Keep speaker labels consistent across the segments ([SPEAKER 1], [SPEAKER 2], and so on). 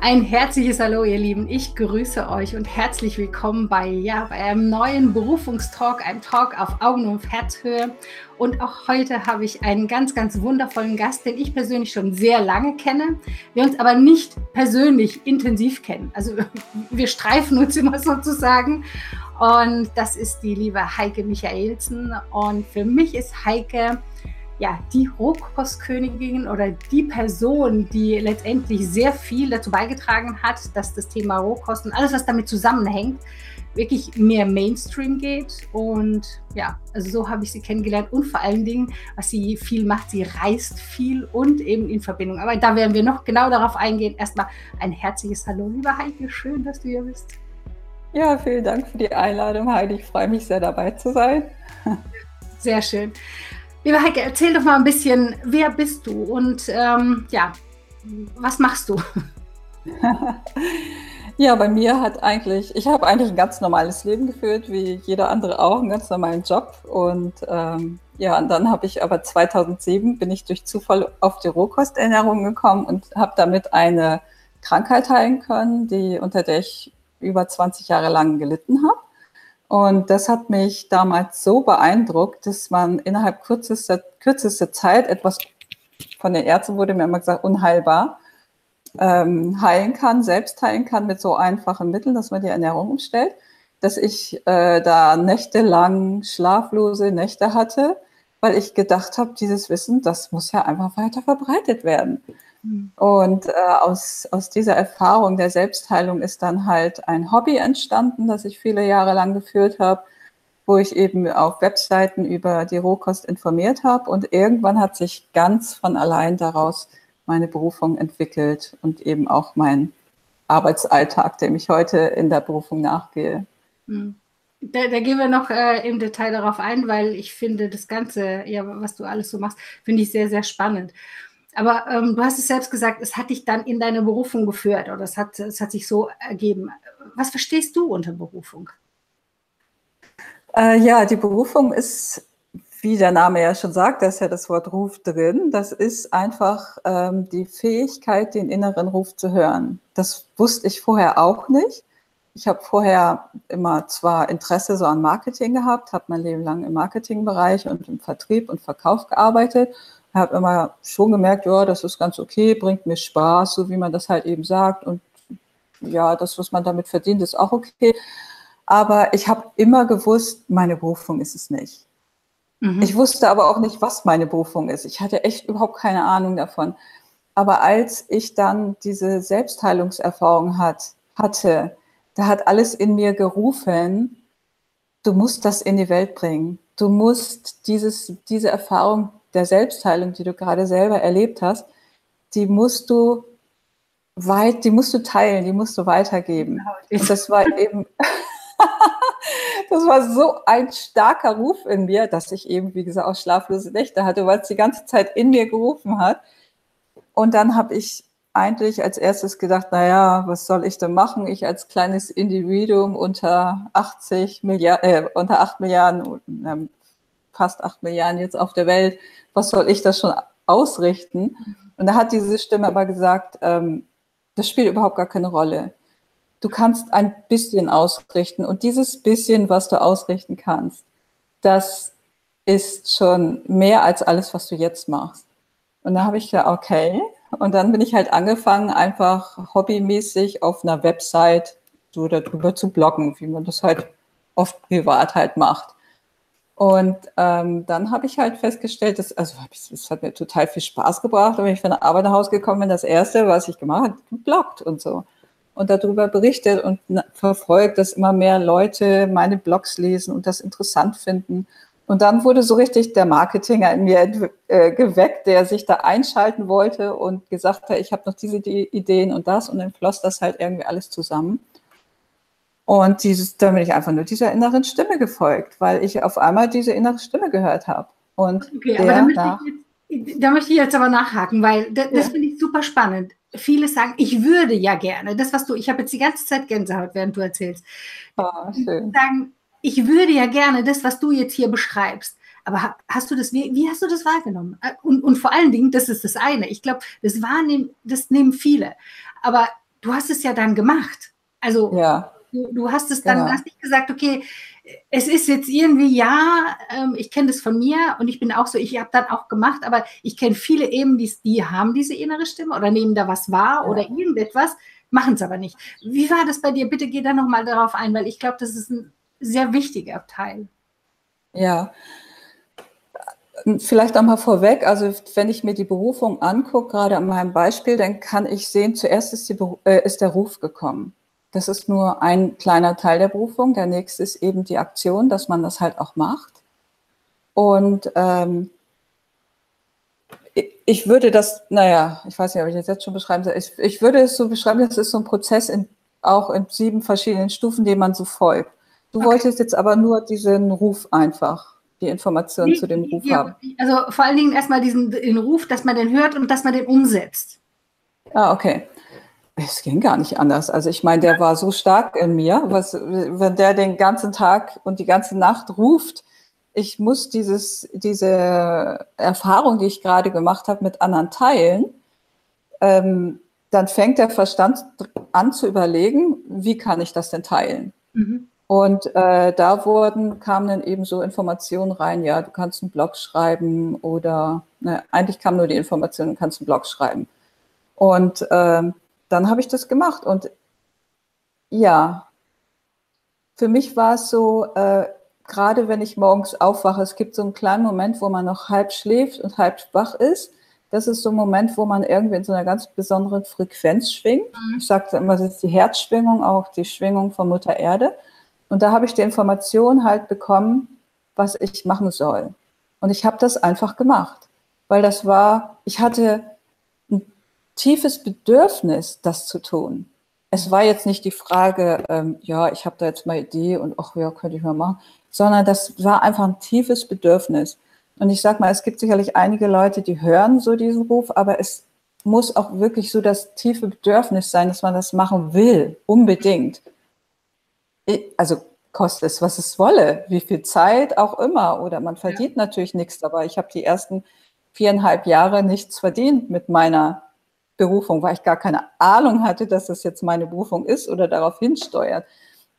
[SPEAKER 1] Ein herzliches Hallo, ihr Lieben. Ich grüße euch und herzlich willkommen bei, ja, bei einem neuen Berufungstalk, einem Talk auf Augen- und Herzhöhe. Und auch heute habe ich einen ganz, ganz wundervollen Gast, den ich persönlich schon sehr lange kenne, wir uns aber nicht persönlich intensiv kennen. Also wir streifen uns immer sozusagen. Und das ist die liebe Heike Michaelsen. Und für mich ist Heike ja, die Rohkostkönigin oder die Person, die letztendlich sehr viel dazu beigetragen hat, dass das Thema Rohkost und alles, was damit zusammenhängt, wirklich mehr Mainstream geht. Und ja, also so habe ich sie kennengelernt. Und vor allen Dingen, was sie viel macht, sie reist viel und eben in Verbindung. Aber da werden wir noch genau darauf eingehen. Erstmal ein herzliches Hallo, lieber Heike. Schön, dass du hier bist.
[SPEAKER 2] Ja, vielen Dank für die Einladung, Heidi. Ich freue mich sehr dabei zu sein.
[SPEAKER 1] Sehr schön. Liebe Heike, erzähl doch mal ein bisschen, wer bist du und ähm, ja, was machst du?
[SPEAKER 2] ja, bei mir hat eigentlich, ich habe eigentlich ein ganz normales Leben geführt, wie jeder andere auch, einen ganz normalen Job. Und ähm, ja, und dann habe ich aber 2007 bin ich durch Zufall auf die Rohkosternährung gekommen und habe damit eine Krankheit heilen können, die unter der ich über 20 Jahre lang gelitten habe. Und das hat mich damals so beeindruckt, dass man innerhalb kürzester, kürzester Zeit etwas von den Ärzten wurde mir immer gesagt, unheilbar, ähm, heilen kann, selbst heilen kann mit so einfachen Mitteln, dass man die Ernährung umstellt, dass ich äh, da nächtelang schlaflose Nächte hatte, weil ich gedacht habe, dieses Wissen, das muss ja einfach weiter verbreitet werden. Und äh, aus, aus dieser Erfahrung der Selbstheilung ist dann halt ein Hobby entstanden, das ich viele Jahre lang geführt habe, wo ich eben auf Webseiten über die Rohkost informiert habe. Und irgendwann hat sich ganz von allein daraus meine Berufung entwickelt und eben auch mein Arbeitsalltag, dem ich heute in der Berufung nachgehe.
[SPEAKER 1] Hm. Da, da, gehen wir noch äh, im Detail darauf ein, weil ich finde, das Ganze, ja, was du alles so machst, finde ich sehr, sehr spannend. Aber ähm, du hast es selbst gesagt, es hat dich dann in deine Berufung geführt oder es hat, es hat sich so ergeben. Was verstehst du unter Berufung?
[SPEAKER 2] Äh, ja, die Berufung ist, wie der Name ja schon sagt, da ist ja das Wort Ruf drin. Das ist einfach ähm, die Fähigkeit, den inneren Ruf zu hören. Das wusste ich vorher auch nicht. Ich habe vorher immer zwar Interesse so an Marketing gehabt, habe mein Leben lang im Marketingbereich und im Vertrieb und Verkauf gearbeitet habe immer schon gemerkt, ja, das ist ganz okay, bringt mir Spaß, so wie man das halt eben sagt. Und ja, das, was man damit verdient, ist auch okay. Aber ich habe immer gewusst, meine Berufung ist es nicht. Mhm. Ich wusste aber auch nicht, was meine Berufung ist. Ich hatte echt überhaupt keine Ahnung davon. Aber als ich dann diese Selbstheilungserfahrung hat, hatte, da hat alles in mir gerufen, du musst das in die Welt bringen. Du musst dieses, diese Erfahrung der Selbstheilung, die du gerade selber erlebt hast, die musst du weit, die musst du teilen, die musst du weitergeben. Genau. Und das war eben, das war so ein starker Ruf in mir, dass ich eben, wie gesagt, auch schlaflose Nächte hatte, weil es die ganze Zeit in mir gerufen hat. Und dann habe ich eigentlich als erstes gedacht, naja, was soll ich denn machen? Ich als kleines Individuum unter 80 Milliarden, äh, unter 8 Milliarden, fast 8 Milliarden jetzt auf der Welt, was soll ich das schon ausrichten? Und da hat diese Stimme aber gesagt, ähm, das spielt überhaupt gar keine Rolle. Du kannst ein bisschen ausrichten und dieses bisschen, was du ausrichten kannst, das ist schon mehr als alles, was du jetzt machst. Und da habe ich gedacht, okay. Und dann bin ich halt angefangen, einfach hobbymäßig auf einer Website so darüber zu bloggen, wie man das halt oft privat halt macht. Und ähm, dann habe ich halt festgestellt, dass, also es hat mir total viel Spaß gebracht. Und wenn ich von der Arbeit nach Hause gekommen bin, das Erste, was ich gemacht habe, gebloggt und so. Und darüber berichtet und verfolgt, dass immer mehr Leute meine Blogs lesen und das interessant finden. Und dann wurde so richtig der Marketinger in mir äh, geweckt, der sich da einschalten wollte und gesagt hat, ich habe noch diese Ideen und das. Und dann floss das halt irgendwie alles zusammen. Und dieses, da bin ich einfach nur dieser inneren Stimme gefolgt, weil ich auf einmal diese innere Stimme gehört habe. Und
[SPEAKER 1] okay, aber da möchte, jetzt, da möchte, ich jetzt, aber nachhaken, weil das, das finde ich super spannend. Viele sagen, ich würde ja gerne, das, was du, ich habe jetzt die ganze Zeit Gänsehaut, während du erzählst. Oh, schön. Sagen, ich würde ja gerne das, was du jetzt hier beschreibst. Aber hast du das, wie, wie hast du das wahrgenommen? Und, und vor allen Dingen, das ist das eine. Ich glaube, das wahrnehmen, das nehmen viele. Aber du hast es ja dann gemacht. Also ja. Du, du, hast es dann, genau. hast nicht gesagt, okay, es ist jetzt irgendwie, ja, ähm, ich kenne das von mir und ich bin auch so, ich habe dann auch gemacht, aber ich kenne viele eben, die, die haben diese innere Stimme oder nehmen da was wahr ja. oder irgendetwas, machen es aber nicht. Wie war das bei dir? Bitte geh da nochmal darauf ein, weil ich glaube, das ist ein sehr wichtiger Teil.
[SPEAKER 2] Ja, Vielleicht einmal vorweg, also wenn ich mir die Berufung angucke, gerade an meinem Beispiel, dann kann ich sehen, zuerst ist, die, äh, ist der Ruf gekommen. Das ist nur ein kleiner Teil der Berufung. Der nächste ist eben die Aktion, dass man das halt auch macht. Und ähm, ich würde das, naja, ich weiß nicht, ob ich das jetzt schon beschreiben soll. Ich, ich würde es so beschreiben, das ist so ein Prozess in, auch in sieben verschiedenen Stufen, dem man so folgt. Du okay. wolltest jetzt aber nur diesen Ruf einfach die Informationen zu dem Ruf ja, haben.
[SPEAKER 1] Also vor allen Dingen erstmal diesen den Ruf, dass man den hört und dass man den umsetzt.
[SPEAKER 2] Ah, okay. Es ging gar nicht anders. Also ich meine, der war so stark in mir, was, wenn der den ganzen Tag und die ganze Nacht ruft, ich muss dieses, diese Erfahrung, die ich gerade gemacht habe, mit anderen teilen, ähm, dann fängt der Verstand an zu überlegen, wie kann ich das denn teilen? Mhm. Und äh, da wurden, kamen dann eben so Informationen rein, ja, du kannst einen Blog schreiben oder ne, eigentlich kam nur die Information, du kannst einen Blog schreiben. Und äh, dann habe ich das gemacht. Und ja, für mich war es so, äh, gerade wenn ich morgens aufwache, es gibt so einen kleinen Moment, wo man noch halb schläft und halb wach ist. Das ist so ein Moment, wo man irgendwie in so einer ganz besonderen Frequenz schwingt. Mhm. Ich sagte immer, das ist die Herzschwingung, auch die Schwingung von Mutter Erde. Und da habe ich die Information halt bekommen, was ich machen soll. Und ich habe das einfach gemacht, weil das war, ich hatte tiefes Bedürfnis, das zu tun. Es war jetzt nicht die Frage, ähm, ja, ich habe da jetzt mal Idee und ach ja, könnte ich mal machen, sondern das war einfach ein tiefes Bedürfnis. Und ich sag mal, es gibt sicherlich einige Leute, die hören so diesen Ruf, aber es muss auch wirklich so das tiefe Bedürfnis sein, dass man das machen will, unbedingt also kostet es, was es wolle, wie viel Zeit auch immer. Oder man verdient ja. natürlich nichts dabei. Ich habe die ersten viereinhalb Jahre nichts verdient mit meiner Berufung, weil ich gar keine Ahnung hatte, dass das jetzt meine Berufung ist oder darauf hinsteuert.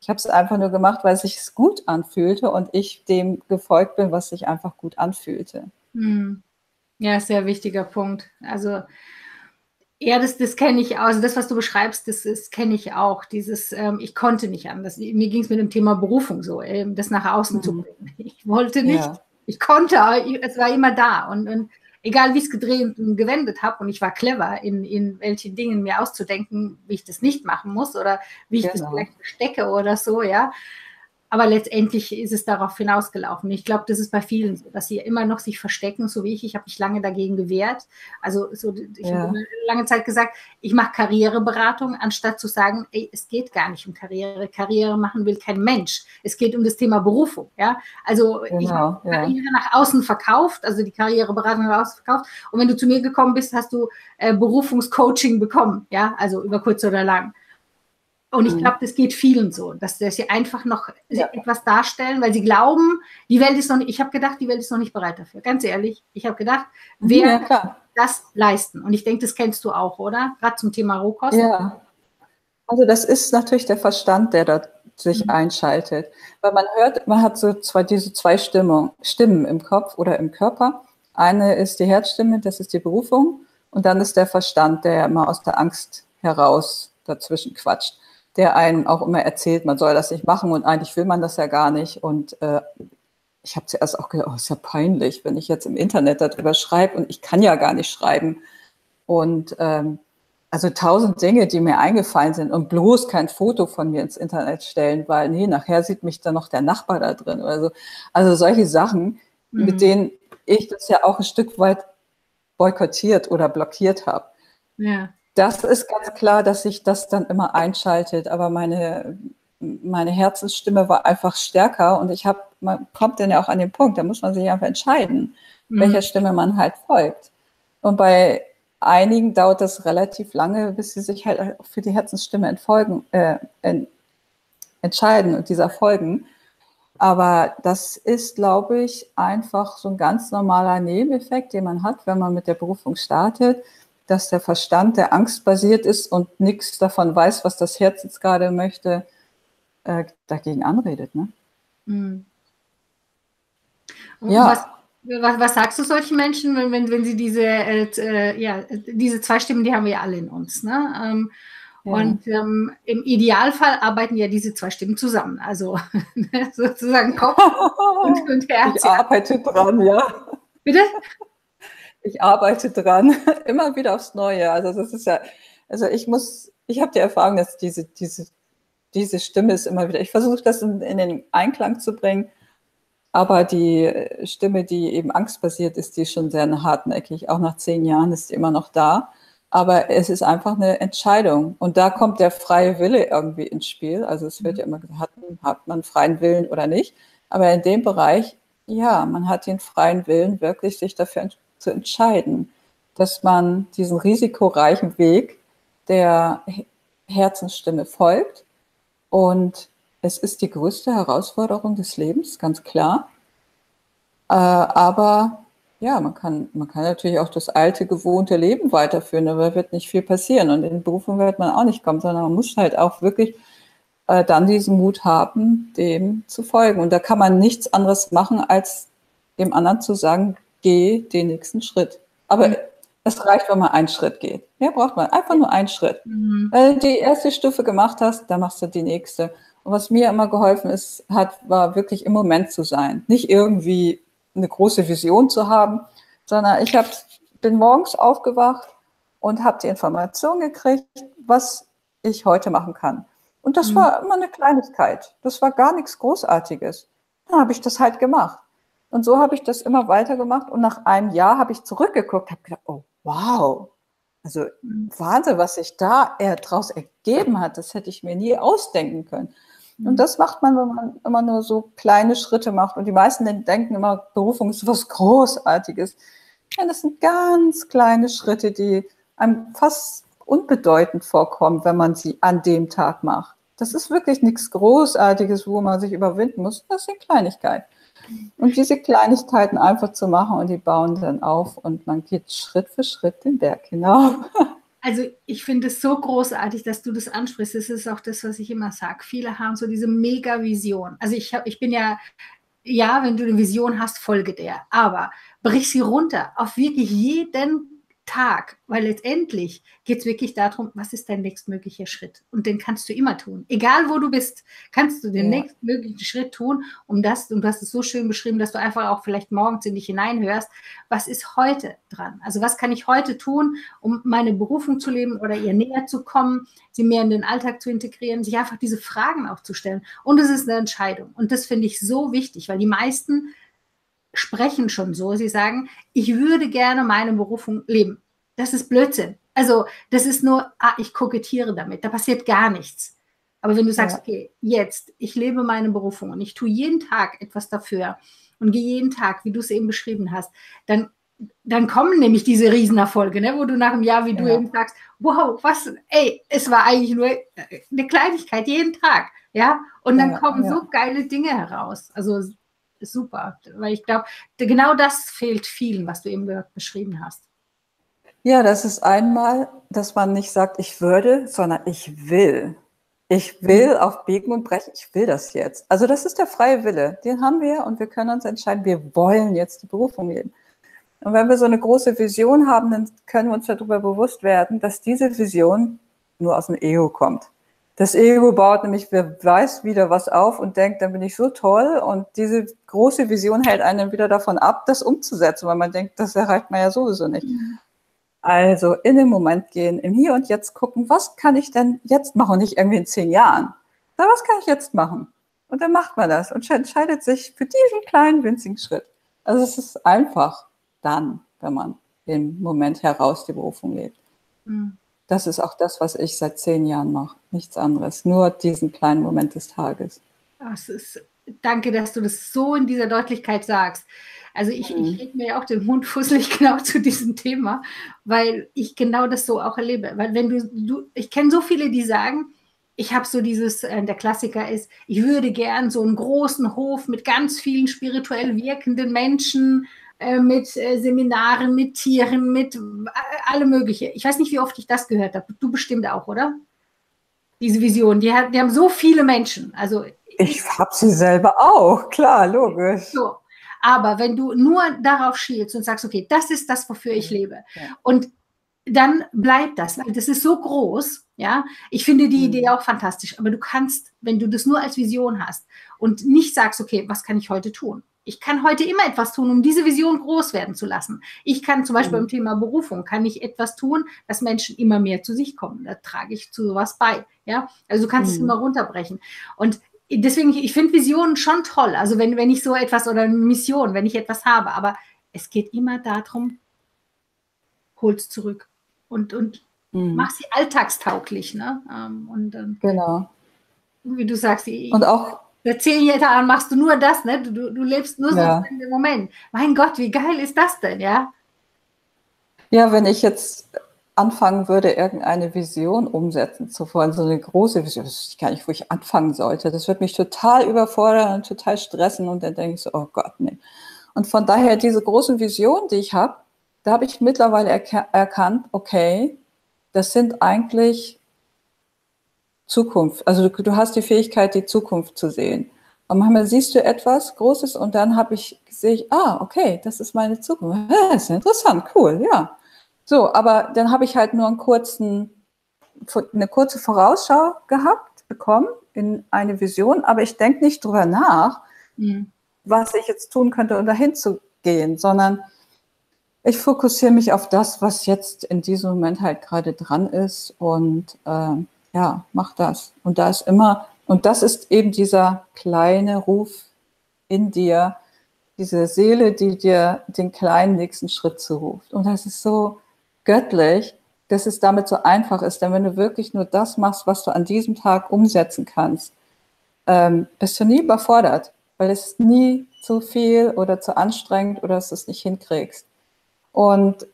[SPEAKER 2] Ich habe es einfach nur gemacht, weil es sich gut anfühlte und ich dem gefolgt bin, was sich einfach gut anfühlte. Hm.
[SPEAKER 1] Ja, sehr wichtiger Punkt. Also ja, das, das kenne ich auch. Also das, was du beschreibst, das, das kenne ich auch. Dieses, ähm, ich konnte nicht anders. Mir ging es mit dem Thema Berufung so, ähm, das nach außen mhm. zu bringen. Ich wollte nicht, ja. ich konnte, aber es war immer da. Und, und egal wie ich es gedreht und gewendet habe, und ich war clever, in, in welchen Dingen mir auszudenken, wie ich das nicht machen muss oder wie ich genau. das vielleicht verstecke oder so, ja. Aber letztendlich ist es darauf hinausgelaufen. Ich glaube, das ist bei vielen so, dass sie immer noch sich verstecken, so wie ich. Ich habe mich lange dagegen gewehrt. Also so, ich ja. habe lange Zeit gesagt, ich mache Karriereberatung, anstatt zu sagen, ey, es geht gar nicht um Karriere. Karriere machen will kein Mensch. Es geht um das Thema Berufung. Ja, also genau, ich habe ja. Karriere nach außen verkauft, also die Karriereberatung nach außen verkauft. Und wenn du zu mir gekommen bist, hast du äh, Berufungscoaching bekommen. Ja, also über kurz oder lang. Und ich mhm. glaube, das geht vielen so, dass, dass sie einfach noch ja. etwas darstellen, weil sie glauben, die Welt ist noch nicht, ich habe gedacht, die Welt ist noch nicht bereit dafür. Ganz ehrlich, ich habe gedacht, mhm, wer ja, kann das leisten? Und ich denke, das kennst du auch, oder? Gerade zum Thema Rohkost.
[SPEAKER 2] Ja. Also das ist natürlich der Verstand, der da sich mhm. einschaltet. Weil man hört, man hat so zwei, diese zwei Stimmung, Stimmen im Kopf oder im Körper. Eine ist die Herzstimme, das ist die Berufung. Und dann ist der Verstand, der immer aus der Angst heraus dazwischen quatscht der einen auch immer erzählt, man soll das nicht machen und eigentlich will man das ja gar nicht. Und äh, ich habe zuerst auch gedacht, oh, ist ja peinlich, wenn ich jetzt im Internet darüber schreibe und ich kann ja gar nicht schreiben. Und ähm, also tausend Dinge, die mir eingefallen sind und bloß kein Foto von mir ins Internet stellen, weil nee, nachher sieht mich dann noch der Nachbar da drin oder so. Also solche Sachen, mhm. mit denen ich das ja auch ein Stück weit boykottiert oder blockiert habe. Ja. Das ist ganz klar, dass sich das dann immer einschaltet, aber meine, meine Herzensstimme war einfach stärker und ich habe, man kommt dann ja auch an den Punkt, da muss man sich einfach entscheiden, mhm. welcher Stimme man halt folgt. Und bei einigen dauert das relativ lange, bis sie sich halt für die Herzensstimme entfolgen, äh, en, entscheiden und dieser folgen. Aber das ist, glaube ich, einfach so ein ganz normaler Nebeneffekt, den man hat, wenn man mit der Berufung startet dass der Verstand, der angstbasiert ist und nichts davon weiß, was das Herz jetzt gerade möchte, äh, dagegen anredet. Ne? Mhm.
[SPEAKER 1] Ja. Was, was, was, sagst du solchen Menschen, wenn, wenn, wenn sie diese, äh, äh, ja, diese zwei Stimmen, die haben wir alle in uns. Ne? Ähm, ja. Und ähm, im Idealfall arbeiten ja diese zwei Stimmen zusammen. Also sozusagen Kopf
[SPEAKER 2] und, und Herz. Ich arbeite dran, ja.
[SPEAKER 1] Bitte?
[SPEAKER 2] Ich arbeite dran, immer wieder aufs Neue. Also das ist ja, also ich muss, ich habe die Erfahrung, dass diese, diese, diese Stimme ist immer wieder, ich versuche das in, in den Einklang zu bringen aber die Stimme, die eben angstbasiert ist, die ist schon sehr hartnäckig. Auch nach zehn Jahren ist sie immer noch da. Aber es ist einfach eine Entscheidung. Und da kommt der freie Wille irgendwie ins Spiel. Also es wird ja immer gesagt, hat, hat man freien Willen oder nicht. Aber in dem Bereich, ja, man hat den freien Willen, wirklich sich dafür zu entscheiden, dass man diesen risikoreichen Weg der Herzensstimme folgt und es ist die größte Herausforderung des Lebens, ganz klar. Äh, aber ja, man kann, man kann natürlich auch das alte, gewohnte Leben weiterführen, aber wird nicht viel passieren. Und in Berufung wird man auch nicht kommen, sondern man muss halt auch wirklich äh, dann diesen Mut haben, dem zu folgen. Und da kann man nichts anderes machen, als dem anderen zu sagen, geh den nächsten Schritt. Aber mhm. es reicht, wenn man einen Schritt geht. Mehr braucht man. Einfach nur einen Schritt. Mhm. Wenn du die erste Stufe gemacht hast, dann machst du die nächste. Und was mir immer geholfen ist, hat, war wirklich im Moment zu sein. Nicht irgendwie eine große Vision zu haben, sondern ich hab, bin morgens aufgewacht und habe die Information gekriegt, was ich heute machen kann. Und das mhm. war immer eine Kleinigkeit. Das war gar nichts Großartiges. Dann habe ich das halt gemacht. Und so habe ich das immer weiter gemacht. Und nach einem Jahr habe ich zurückgeguckt, habe gedacht, oh, wow. Also mhm. Wahnsinn, was sich da daraus ergeben hat. Das hätte ich mir nie ausdenken können. Und das macht man, wenn man immer nur so kleine Schritte macht. Und die meisten denken immer, Berufung ist was Großartiges. Ja, das sind ganz kleine Schritte, die einem fast unbedeutend vorkommen, wenn man sie an dem Tag macht. Das ist wirklich nichts Großartiges, wo man sich überwinden muss. Das sind Kleinigkeiten. Und diese Kleinigkeiten einfach zu machen und die bauen dann auf und man geht Schritt für Schritt den Berg hinauf.
[SPEAKER 1] Also ich finde es so großartig, dass du das ansprichst. Das ist auch das, was ich immer sage. Viele haben so diese Mega-Vision. Also ich, hab, ich bin ja, ja, wenn du eine Vision hast, folge der. Aber brich sie runter auf wirklich jeden Tag, weil letztendlich geht es wirklich darum, was ist dein nächstmöglicher Schritt? Und den kannst du immer tun. Egal wo du bist, kannst du den ja. nächstmöglichen Schritt tun, um das, und du hast es so schön beschrieben, dass du einfach auch vielleicht morgens in dich hineinhörst, was ist heute dran? Also was kann ich heute tun, um meine Berufung zu leben oder ihr näher zu kommen, sie mehr in den Alltag zu integrieren, sich einfach diese Fragen auch zu stellen. Und es ist eine Entscheidung. Und das finde ich so wichtig, weil die meisten sprechen schon so. Sie sagen, ich würde gerne meine Berufung leben. Das ist Blödsinn. Also das ist nur, ah, ich kokettiere damit. Da passiert gar nichts. Aber wenn du sagst, ja. okay, jetzt, ich lebe meine Berufung und ich tue jeden Tag etwas dafür und gehe jeden Tag, wie du es eben beschrieben hast, dann, dann kommen nämlich diese Riesenerfolge, ne, wo du nach einem Jahr, wie du ja. eben sagst, wow, was, ey, es war eigentlich nur eine Kleinigkeit jeden Tag, ja, und dann ja, kommen so geile Dinge heraus. Also super, weil ich glaube, genau das fehlt vielen, was du eben beschrieben hast.
[SPEAKER 2] Ja, das ist einmal, dass man nicht sagt, ich würde, sondern ich will. Ich will auf Biegen und Brechen, ich will das jetzt. Also das ist der freie Wille, den haben wir und wir können uns entscheiden, wir wollen jetzt die Berufung leben. Und wenn wir so eine große Vision haben, dann können wir uns darüber bewusst werden, dass diese Vision nur aus dem Ego kommt. Das Ego baut nämlich, wer weiß, wieder was auf und denkt, dann bin ich so toll. Und diese große Vision hält einen wieder davon ab, das umzusetzen, weil man denkt, das erreicht man ja sowieso nicht. Also in den Moment gehen, im Hier und Jetzt gucken, was kann ich denn jetzt machen nicht irgendwie in zehn Jahren. Na, was kann ich jetzt machen? Und dann macht man das und entscheidet sich für diesen kleinen, winzigen Schritt. Also es ist einfach dann, wenn man im Moment heraus die Berufung lebt. Mhm. Das ist auch das, was ich seit zehn Jahren mache. Nichts anderes. Nur diesen kleinen Moment des Tages.
[SPEAKER 1] Das ist, danke, dass du das so in dieser Deutlichkeit sagst. Also ich, mhm. ich rede mir ja auch den Mund fusselig genau zu diesem Thema, weil ich genau das so auch erlebe. Weil wenn du, du ich kenne so viele, die sagen, ich habe so dieses, äh, der Klassiker ist, ich würde gern so einen großen Hof mit ganz vielen spirituell wirkenden Menschen mit äh, Seminaren, mit Tieren, mit äh, alle mögliche. Ich weiß nicht, wie oft ich das gehört habe. Du bestimmt auch, oder? Diese Vision. Die, hat, die haben so viele Menschen. Also
[SPEAKER 2] ich habe sie selber auch, klar, logisch.
[SPEAKER 1] So. Aber wenn du nur darauf schielst und sagst, okay, das ist das, wofür ich lebe, ja. und dann bleibt das, weil das ist so groß, ja. Ich finde die Idee mhm. auch fantastisch, aber du kannst, wenn du das nur als Vision hast und nicht sagst, okay, was kann ich heute tun? Ich kann heute immer etwas tun, um diese Vision groß werden zu lassen. Ich kann zum Beispiel mhm. beim Thema Berufung, kann ich etwas tun, dass Menschen immer mehr zu sich kommen. Da trage ich zu sowas bei. Ja, also du kannst mhm. es immer runterbrechen. Und deswegen, ich finde Visionen schon toll. Also wenn, wenn ich so etwas oder eine Mission, wenn ich etwas habe, aber es geht immer darum, hol's zurück und, und mhm. mach sie alltagstauglich. Ne? Ähm, und, und,
[SPEAKER 2] genau.
[SPEAKER 1] Wie du sagst, ich,
[SPEAKER 2] und auch
[SPEAKER 1] seit zehn Jahren machst du nur das, ne? Du, du lebst nur ja. so in dem Moment. Mein Gott, wie geil ist das denn, ja?
[SPEAKER 2] Ja, wenn ich jetzt anfangen würde, irgendeine Vision umsetzen zu wollen, so eine große Vision, das weiß ich gar nicht, wo ich anfangen sollte. Das wird mich total überfordern und total stressen und dann denke ich so, oh Gott, nee. Und von daher diese großen Visionen, die ich habe, da habe ich mittlerweile erkannt, okay, das sind eigentlich Zukunft. Also du, du hast die Fähigkeit, die Zukunft zu sehen. Und manchmal siehst du etwas Großes und dann habe ich gesehen, ah, okay, das ist meine Zukunft. Das ist interessant, cool, ja. So, aber dann habe ich halt nur einen kurzen, eine kurze Vorausschau gehabt, bekommen in eine Vision, aber ich denke nicht drüber nach, mhm. was ich jetzt tun könnte, um dahin zu gehen, sondern ich fokussiere mich auf das, was jetzt in diesem Moment halt gerade dran ist und äh, ja, mach das. Und da ist immer, und das ist eben dieser kleine Ruf in dir, diese Seele, die dir den kleinen nächsten Schritt zuruft. Und das ist so, göttlich, dass es damit so einfach ist. Denn wenn du wirklich nur das machst, was du an diesem Tag umsetzen kannst, ähm, bist du nie überfordert, weil es nie zu viel oder zu anstrengend oder dass du es nicht hinkriegst. Und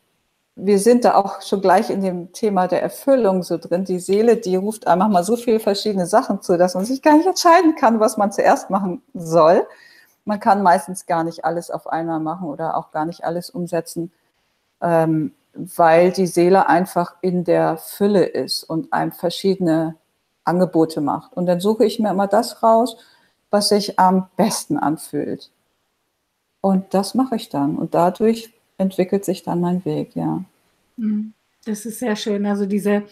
[SPEAKER 2] wir sind da auch schon gleich in dem Thema der Erfüllung so drin. Die Seele, die ruft einfach mal so viele verschiedene Sachen zu, dass man sich gar nicht entscheiden kann, was man zuerst machen soll. Man kann meistens gar nicht alles auf einmal machen oder auch gar nicht alles umsetzen. Ähm, weil die Seele einfach in der Fülle ist und einem verschiedene Angebote macht. Und dann suche ich mir immer das raus, was sich am besten anfühlt. Und das mache ich dann. Und dadurch entwickelt sich dann mein Weg, ja.
[SPEAKER 1] Mhm. Das ist sehr schön. Also diese,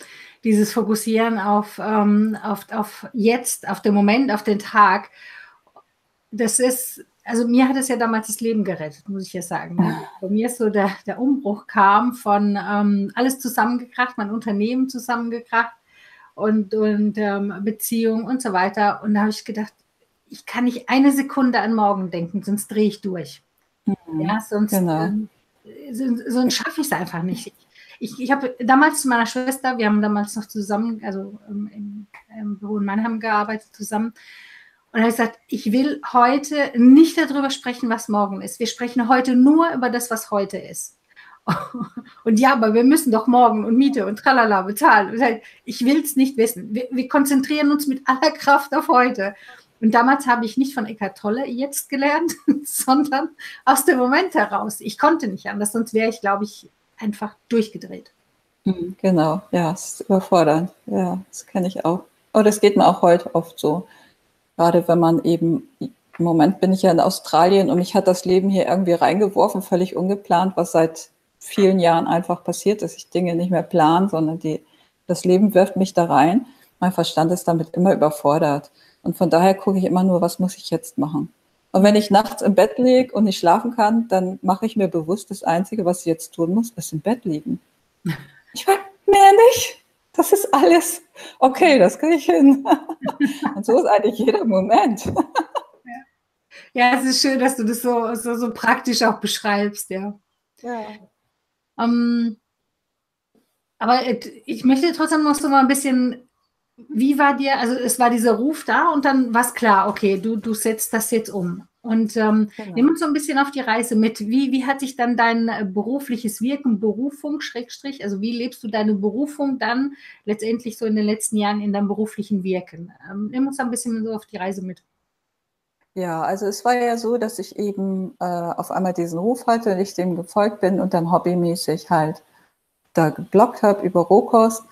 [SPEAKER 1] dieses Fokussieren auf, ähm, auf, auf jetzt, auf den Moment, auf den Tag. Das ist also mir hat es ja damals das Leben gerettet, muss ich ja sagen. Bei mir ist so der, der Umbruch kam von ähm, alles zusammengekracht, mein Unternehmen zusammengekracht und, und ähm, Beziehung und so weiter. Und da habe ich gedacht, ich kann nicht eine Sekunde an morgen denken, sonst drehe ich durch. Mhm, ja, sonst, genau. ähm, sonst schaffe ich es einfach nicht. Ich, ich habe damals zu meiner Schwester, wir haben damals noch zusammen, also ähm, im, im Büro in Mannheim gearbeitet zusammen. Und er hat gesagt, ich will heute nicht darüber sprechen, was morgen ist. Wir sprechen heute nur über das, was heute ist. Und ja, aber wir müssen doch morgen und Miete und tralala bezahlen. Ich will es nicht wissen. Wir, wir, konzentrieren uns mit aller Kraft auf heute. Und damals habe ich nicht von Eckart Tolle jetzt gelernt, sondern aus dem Moment heraus. Ich konnte nicht anders, sonst wäre ich, glaube ich, einfach durchgedreht.
[SPEAKER 2] Hm, genau, ja, es ist überfordernd. Ja, das kenne ich auch. Aber das geht mir auch heute oft so. Gerade wenn man eben, im Moment bin ich ja in Australien und mich hat das Leben hier irgendwie reingeworfen, völlig ungeplant, was seit vielen Jahren einfach passiert, dass ich Dinge nicht mehr plan, sondern die, das Leben wirft mich da rein. Mein Verstand ist damit immer überfordert. Und von daher gucke ich immer nur, was muss ich jetzt machen? Und wenn ich nachts im Bett liege und nicht schlafen kann, dann mache ich mir bewusst, das Einzige, was ich jetzt tun muss, ist im Bett liegen. Ich will mehr nicht. Das ist alles. Okay, das kriege ich hin. Und so ist eigentlich jeder Moment.
[SPEAKER 1] Ja, es ist schön, dass du das so, so, so praktisch auch beschreibst, ja. ja. Um, ähm, aber ich möchte trotzdem noch so mal ein bisschen, wie war dir, also es war dieser Ruf da und dann war es klar, okay, du, du setzt das jetzt um. Und ähm, genau. nimm uns so ein bisschen auf die Reise mit. Wie, wie hat sich dann dein äh, berufliches Wirken, Berufung, Schrägstrich, also wie lebst du deine Berufung dann letztendlich so in den letzten Jahren in deinem beruflichen Wirken? Ähm, nimm uns ein bisschen so auf die Reise mit.
[SPEAKER 2] Ja, also es war ja so, dass ich eben äh, auf einmal diesen Ruf hatte und ich dem gefolgt bin und dann hobbymäßig halt da geblockt habe über Rohkost.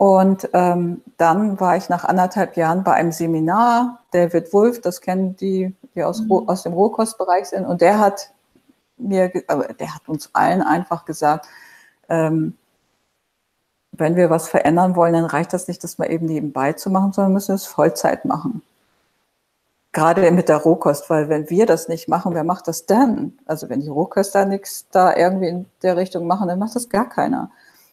[SPEAKER 2] Und ähm, dann war ich nach anderthalb Jahren bei einem Seminar. David Wolf, das kennen die, die aus, mhm. aus dem Rohkostbereich sind. Und der hat mir, der hat uns allen einfach gesagt, ähm, wenn wir was verändern wollen, dann reicht das nicht, das mal eben nebenbei zu machen, sondern müssen es Vollzeit machen. Gerade mit der Rohkost, weil wenn wir das nicht machen, wer macht das dann? Also wenn die Rohköster nichts da irgendwie in der Richtung machen, dann macht das gar keiner.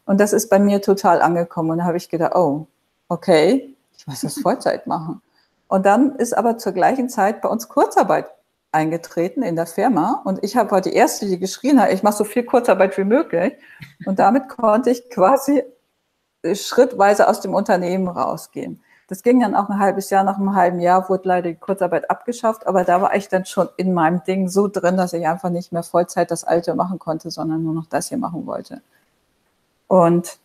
[SPEAKER 2] Und das ist bei mir total angekommen. Und da habe ich gedacht, oh, okay, ich muss das Vollzeit machen. Und dann ist aber zur gleichen Zeit bei uns Kurzarbeit eingetreten in der Firma. Und ich war die Erste, die geschrien hat, ich mache so viel Kurzarbeit wie möglich. Und damit konnte ich quasi schrittweise aus dem Unternehmen rausgehen. Das ging dann auch ein halbes Jahr. Nach einem halben Jahr wurde leider die Kurzarbeit abgeschafft, aber da war ich dann schon in meinem Ding so drin, dass ich einfach nicht mehr Vollzeit das Alte machen konnte, sondern nur noch das hier machen wollte. Und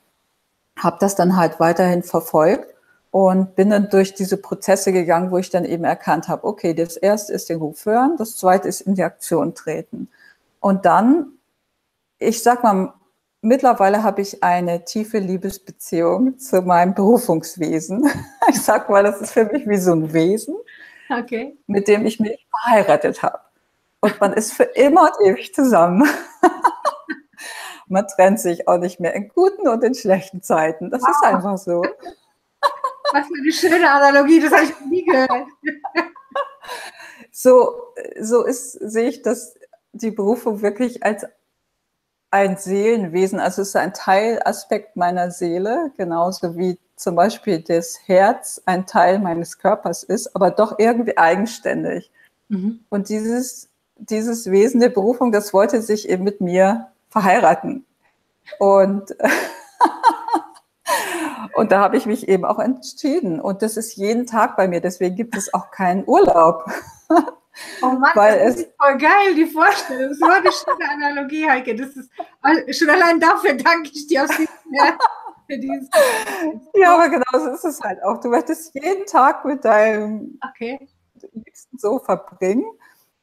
[SPEAKER 2] habe das dann halt weiterhin verfolgt und bin dann durch diese Prozesse gegangen, wo ich dann eben erkannt habe, okay, das erste ist den Ruf hören, das zweite ist in die Aktion treten. Und dann, ich sag mal, mittlerweile habe ich eine tiefe Liebesbeziehung zu meinem Berufungswesen. Ich sag mal, das ist für mich wie so ein Wesen, okay. mit dem ich mich verheiratet habe. Und man ist für immer und ewig zusammen. man trennt sich auch nicht mehr in guten und in schlechten Zeiten. Das wow. ist einfach so.
[SPEAKER 1] Was für eine schöne Analogie, das habe ich nie gehört.
[SPEAKER 2] So, so ist, sehe ich das, die Berufung wirklich als ein Seelenwesen, also es ist ein Teilaspekt meiner Seele, genauso wie zum Beispiel das Herz ein Teil meines Körpers ist, aber doch irgendwie eigenständig. Mhm. Und dieses, dieses Wesen der Berufung, das wollte sich eben mit mir verheiraten. Und, und da habe ich mich eben auch entschieden. Und das ist jeden Tag bei mir, deswegen gibt es auch keinen Urlaub.
[SPEAKER 1] Oh Mann, Weil das ist voll geil, die Vorstellung. So eine schöne Analogie, Heike. Das ist, schon allein dafür danke ich dir aus für
[SPEAKER 2] dieses. Ja, aber genau so ist es halt auch. Du möchtest jeden Tag mit deinem okay. Liebsten so verbringen.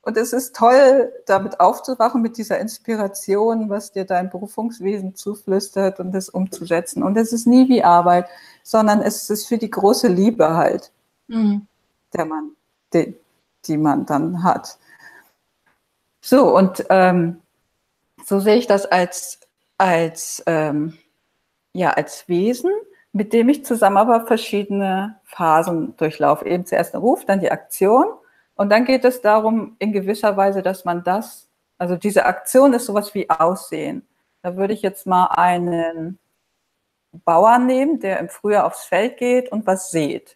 [SPEAKER 2] Und es ist toll, damit aufzuwachen, mit dieser Inspiration, was dir dein Berufungswesen zuflüstert und das umzusetzen. Und es ist nie wie Arbeit, sondern es ist für die große Liebe halt, mhm. der man, den, die man dann hat. So, und ähm, so sehe ich das als, als, ähm, ja, als Wesen, mit dem ich zusammen aber verschiedene Phasen durchlaufe. Eben zuerst der Ruf, dann die Aktion. Und dann geht es darum, in gewisser Weise, dass man das, also diese Aktion ist sowas wie Aussehen. Da würde ich jetzt mal einen Bauern nehmen, der im Frühjahr aufs Feld geht und was sieht.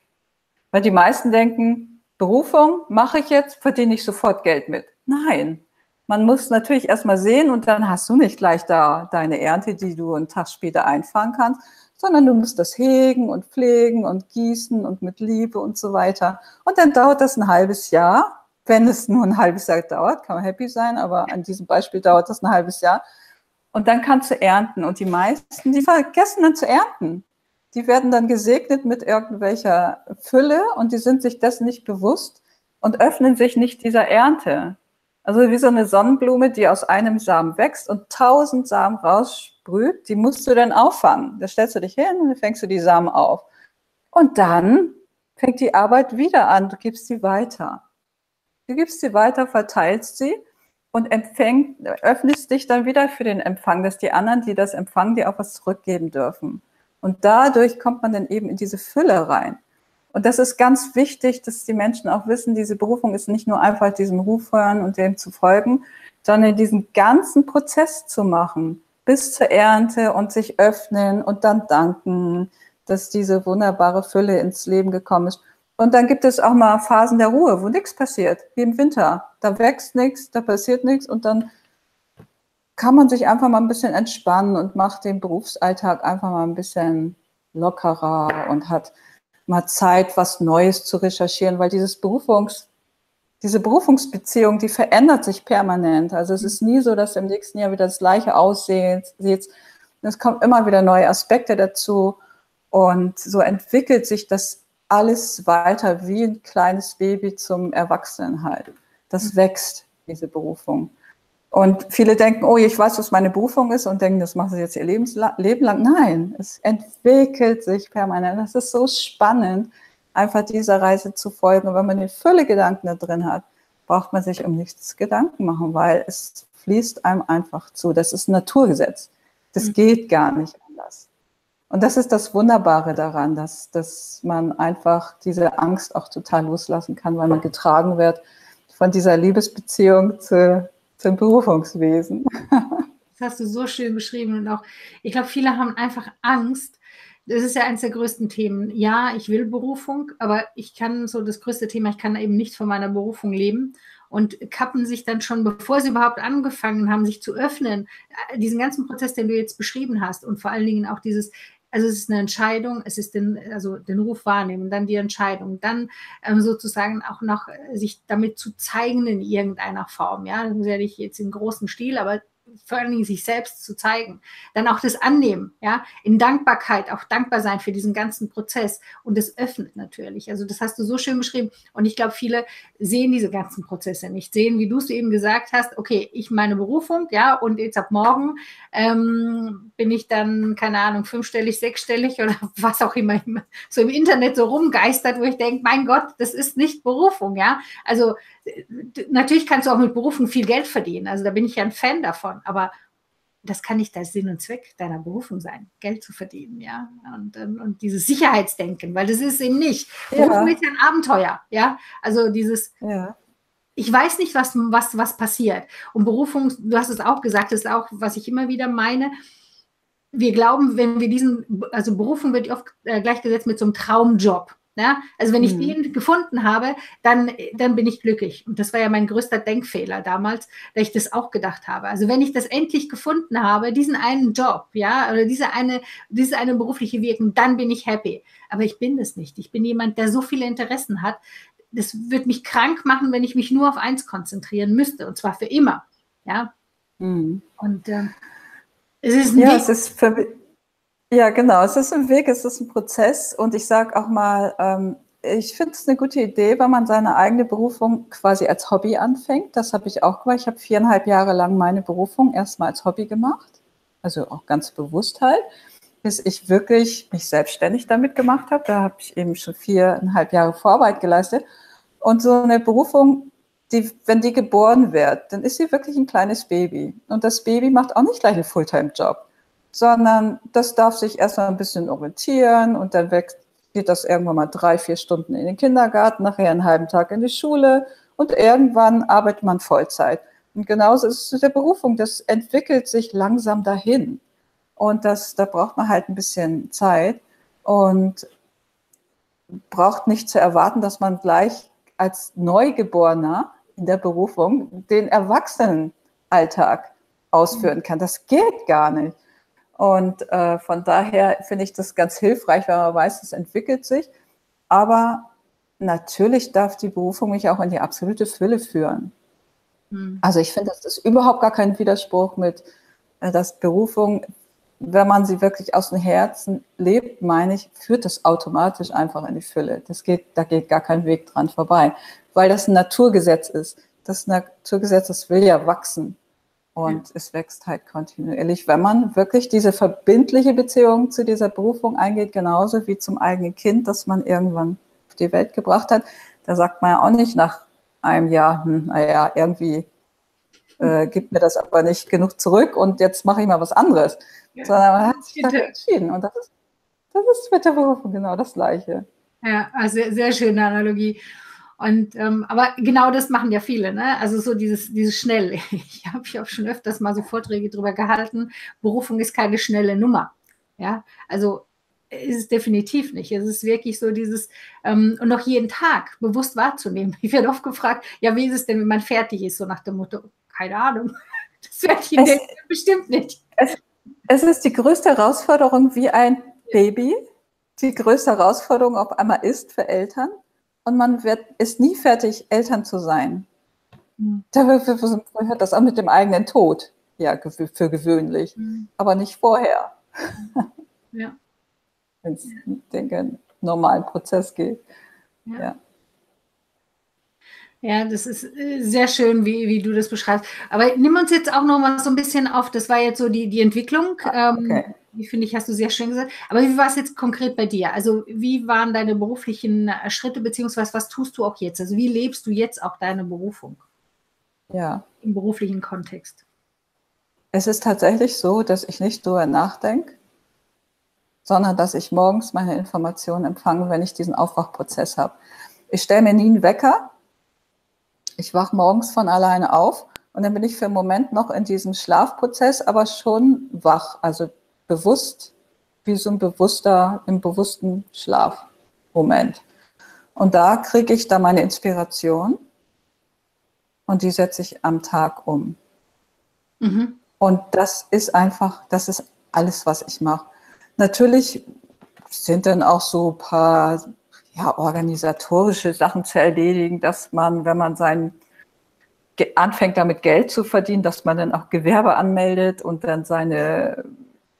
[SPEAKER 2] Weil die meisten denken, Berufung mache ich jetzt, verdiene ich sofort Geld mit. Nein, man muss natürlich erstmal sehen und dann hast du nicht gleich da deine Ernte, die du einen Tag später einfahren kannst, sondern du musst das hegen und pflegen und gießen und mit Liebe und so weiter. Und dann dauert das ein halbes Jahr. Wenn es nur ein halbes Jahr dauert, kann man happy sein, aber an diesem Beispiel dauert das ein halbes Jahr. Und dann kannst du ernten. Und die meisten, die vergessen dann zu ernten die werden dann gesegnet mit irgendwelcher Fülle und die sind sich dessen nicht bewusst und öffnen sich nicht dieser Ernte. Also wie so eine Sonnenblume, die aus einem Samen wächst und tausend Samen raussprüht, die musst du dann auffangen. Da stellst du dich hin und fängst du die Samen auf. Und dann fängt die Arbeit wieder an. Du gibst sie weiter. Du gibst sie weiter, verteilst sie und empfängst, öffnest dich dann wieder für den Empfang, dass die anderen, die das empfangen, dir auch was zurückgeben dürfen. Und dadurch kommt man dann eben in diese Fülle rein. Und das ist ganz wichtig, dass die Menschen auch wissen, diese Berufung ist nicht nur einfach diesem Ruf hören und dem zu folgen, sondern diesen ganzen Prozess zu machen, bis zur Ernte und sich öffnen und dann danken, dass diese wunderbare Fülle ins Leben gekommen ist. Und dann gibt es auch mal Phasen der Ruhe, wo nichts passiert, wie im Winter. Da wächst nichts, da passiert nichts und dann kann man sich einfach mal ein bisschen entspannen und macht den Berufsalltag einfach mal ein bisschen lockerer und hat mal Zeit, was Neues zu recherchieren, weil dieses Berufungs, diese Berufungsbeziehung, die verändert sich permanent. Also es ist nie so, dass im nächsten Jahr wieder das gleiche aussieht. Es kommen immer wieder neue Aspekte dazu und so entwickelt sich das alles weiter wie ein kleines Baby zum Erwachsenen halt. Das wächst, diese Berufung. Und viele denken, oh, ich weiß, was meine Berufung ist und denken, das machen sie jetzt ihr Leben lang. Nein, es entwickelt sich permanent. Das ist so spannend, einfach dieser Reise zu folgen. Und wenn man die Fülle Gedanken da drin hat, braucht man sich um nichts Gedanken machen, weil es fließt einem einfach zu. Das ist ein Naturgesetz. Das mhm. geht gar nicht anders. Und das ist das Wunderbare daran, dass, dass man einfach diese Angst auch total loslassen kann, weil man getragen wird von dieser Liebesbeziehung zu, zum Berufungswesen.
[SPEAKER 1] Das hast du so schön beschrieben und auch, ich glaube, viele haben einfach Angst. Das ist ja eines der größten Themen. Ja, ich will Berufung, aber ich kann so das größte Thema, ich kann eben nicht von meiner Berufung leben und kappen sich dann schon, bevor sie überhaupt angefangen haben, sich zu öffnen, äh, diesen ganzen Prozess, den du jetzt beschrieben hast und vor allen Dingen auch dieses, also es ist eine Entscheidung, es ist den, also den Ruf wahrnehmen, dann die Entscheidung, dann ähm, sozusagen auch noch äh, sich damit zu zeigen in irgendeiner Form. Ja, das muss ja nicht jetzt im großen Stil, aber vor allen Dingen sich selbst zu zeigen. Dann auch das Annehmen, ja, in Dankbarkeit auch dankbar sein für diesen ganzen Prozess und das öffnet natürlich. Also das hast du so schön beschrieben und ich glaube, viele sehen diese ganzen Prozesse nicht, sehen, wie du es eben gesagt hast, okay, ich meine Berufung, ja, und jetzt ab morgen ähm, bin ich dann, keine Ahnung, fünfstellig, sechsstellig oder was auch immer so im Internet so rumgeistert, wo ich denke, mein Gott, das ist nicht Berufung, ja. Also natürlich kannst du auch mit Berufung viel Geld verdienen. Also da bin ich ja ein Fan davon. Aber das kann nicht der Sinn und Zweck deiner Berufung sein, Geld zu verdienen, ja. Und, und, und dieses Sicherheitsdenken, weil das ist eben nicht. Ja. Berufung ist ja ein Abenteuer, ja. Also dieses, ja. ich weiß nicht, was, was, was passiert. Und Berufung, du hast es auch gesagt, das ist auch, was ich immer wieder meine. Wir glauben, wenn wir diesen, also Berufung wird oft äh, gleichgesetzt mit so einem Traumjob. Ja? Also wenn ich mhm. den gefunden habe, dann, dann bin ich glücklich. Und das war ja mein größter Denkfehler damals, da ich das auch gedacht habe. Also wenn ich das endlich gefunden habe, diesen einen Job, ja, oder diese eine, diese eine berufliche Wirkung, dann bin ich happy. Aber ich bin das nicht. Ich bin jemand, der so viele Interessen hat. Das wird mich krank machen, wenn ich mich nur auf eins konzentrieren müsste, und zwar für immer. Ja. Mhm. Und äh,
[SPEAKER 2] es ist nicht. Ja, es ist für, ja, genau. Es ist ein Weg, es ist ein Prozess. Und ich sage auch mal, ähm, ich finde es eine gute Idee, wenn man seine eigene Berufung quasi als Hobby anfängt. Das habe ich auch gemacht. Ich habe viereinhalb Jahre lang meine Berufung erstmal als Hobby gemacht. Also auch ganz bewusst halt, bis ich wirklich mich selbstständig damit gemacht habe. Da habe ich eben schon viereinhalb Jahre Vorarbeit geleistet. Und so eine Berufung, die, wenn die geboren wird, dann ist sie wirklich ein kleines Baby. Und das Baby macht auch nicht gleich einen Fulltime-Job sondern das darf sich erstmal ein bisschen orientieren und dann weg, geht das irgendwann mal drei, vier Stunden in den Kindergarten, nachher einen halben Tag in die Schule und irgendwann arbeitet man Vollzeit. Und genauso ist es mit der Berufung, das entwickelt sich langsam dahin. Und das, da braucht man halt ein bisschen Zeit und braucht nicht zu erwarten, dass man gleich als Neugeborener in der Berufung den Erwachsenenalltag ausführen kann. Das geht gar nicht. Und äh, von daher finde ich das ganz hilfreich, weil man weiß, es entwickelt sich. Aber natürlich darf die Berufung mich auch in die absolute Fülle führen. Mhm. Also ich finde, das ist überhaupt gar kein Widerspruch mit, äh, dass Berufung, wenn man sie wirklich aus dem Herzen lebt, meine ich, führt das automatisch einfach in die Fülle. Das geht, da geht gar kein Weg dran vorbei, weil das ein Naturgesetz ist. Das Naturgesetz, das will ja wachsen. Und ja. es wächst halt kontinuierlich, wenn man wirklich diese verbindliche Beziehung zu dieser Berufung eingeht, genauso wie zum eigenen Kind, das man irgendwann auf die Welt gebracht hat. Da sagt man ja auch nicht nach einem Jahr, hm, naja, irgendwie äh, gibt mir das aber nicht genug zurück und jetzt mache ich mal was anderes. Ja. Sondern man hat sich dafür entschieden. Und das ist, das ist mit der Berufung genau das Gleiche.
[SPEAKER 1] Ja, also sehr, sehr schöne Analogie. Und ähm, aber genau das machen ja viele, ne? Also so dieses, dieses schnell. Ich habe ich auch schon öfters mal so Vorträge darüber gehalten. Berufung ist keine schnelle Nummer. Ja, also ist es definitiv nicht. Es ist wirklich so dieses, ähm, und noch jeden Tag bewusst wahrzunehmen. Ich werde oft gefragt, ja, wie ist es denn, wenn man fertig ist, so nach dem Motto, keine Ahnung. Das werde ich Ihnen bestimmt nicht.
[SPEAKER 2] Es, es, ist die größte Herausforderung wie ein Baby, die größte Herausforderung auf einmal ist für Eltern und man wird, ist nie fertig, Eltern zu sein. Mhm. Dafür hört das auch mit dem eigenen Tod, ja, für gewöhnlich, mhm. aber nicht vorher. Ja. Wenn's, denke, normalen Prozess geht.
[SPEAKER 1] ja. ja. Ja, das ist äh, sehr schön, wie, wie du das beschreibst. Aber nimm uns jetzt auch noch mal so ein bisschen auf, das war jetzt so die, die Entwicklung. Ah, ähm, okay. Die finde ich, hast du sehr schön gesagt. Aber wie war es jetzt konkret bei dir? Also wie waren deine beruflichen äh, Schritte, beziehungsweise was tust du auch jetzt? Also wie lebst du jetzt auch deine Berufung?
[SPEAKER 2] Ja.
[SPEAKER 1] Im beruflichen Kontext.
[SPEAKER 2] Es ist tatsächlich so, dass ich nicht darüber nachdenke, sondern dass ich morgens meine Informationen empfange, wenn ich diesen Aufwachprozess habe. Ich stelle mir nie einen Wecker, ich wache morgens von alleine auf und dann bin ich für einen Moment noch in diesem Schlafprozess, aber schon wach, also bewusst, wie so ein bewusster, im bewussten Schlafmoment. Und da kriege ich dann meine Inspiration und die setze ich am Tag um. Mhm. Und das ist einfach, das ist alles, was ich mache. Natürlich sind dann auch so ein paar ja, organisatorische Sachen zu erledigen, dass man, wenn man sein anfängt damit Geld zu verdienen, dass man dann auch Gewerbe anmeldet und dann seine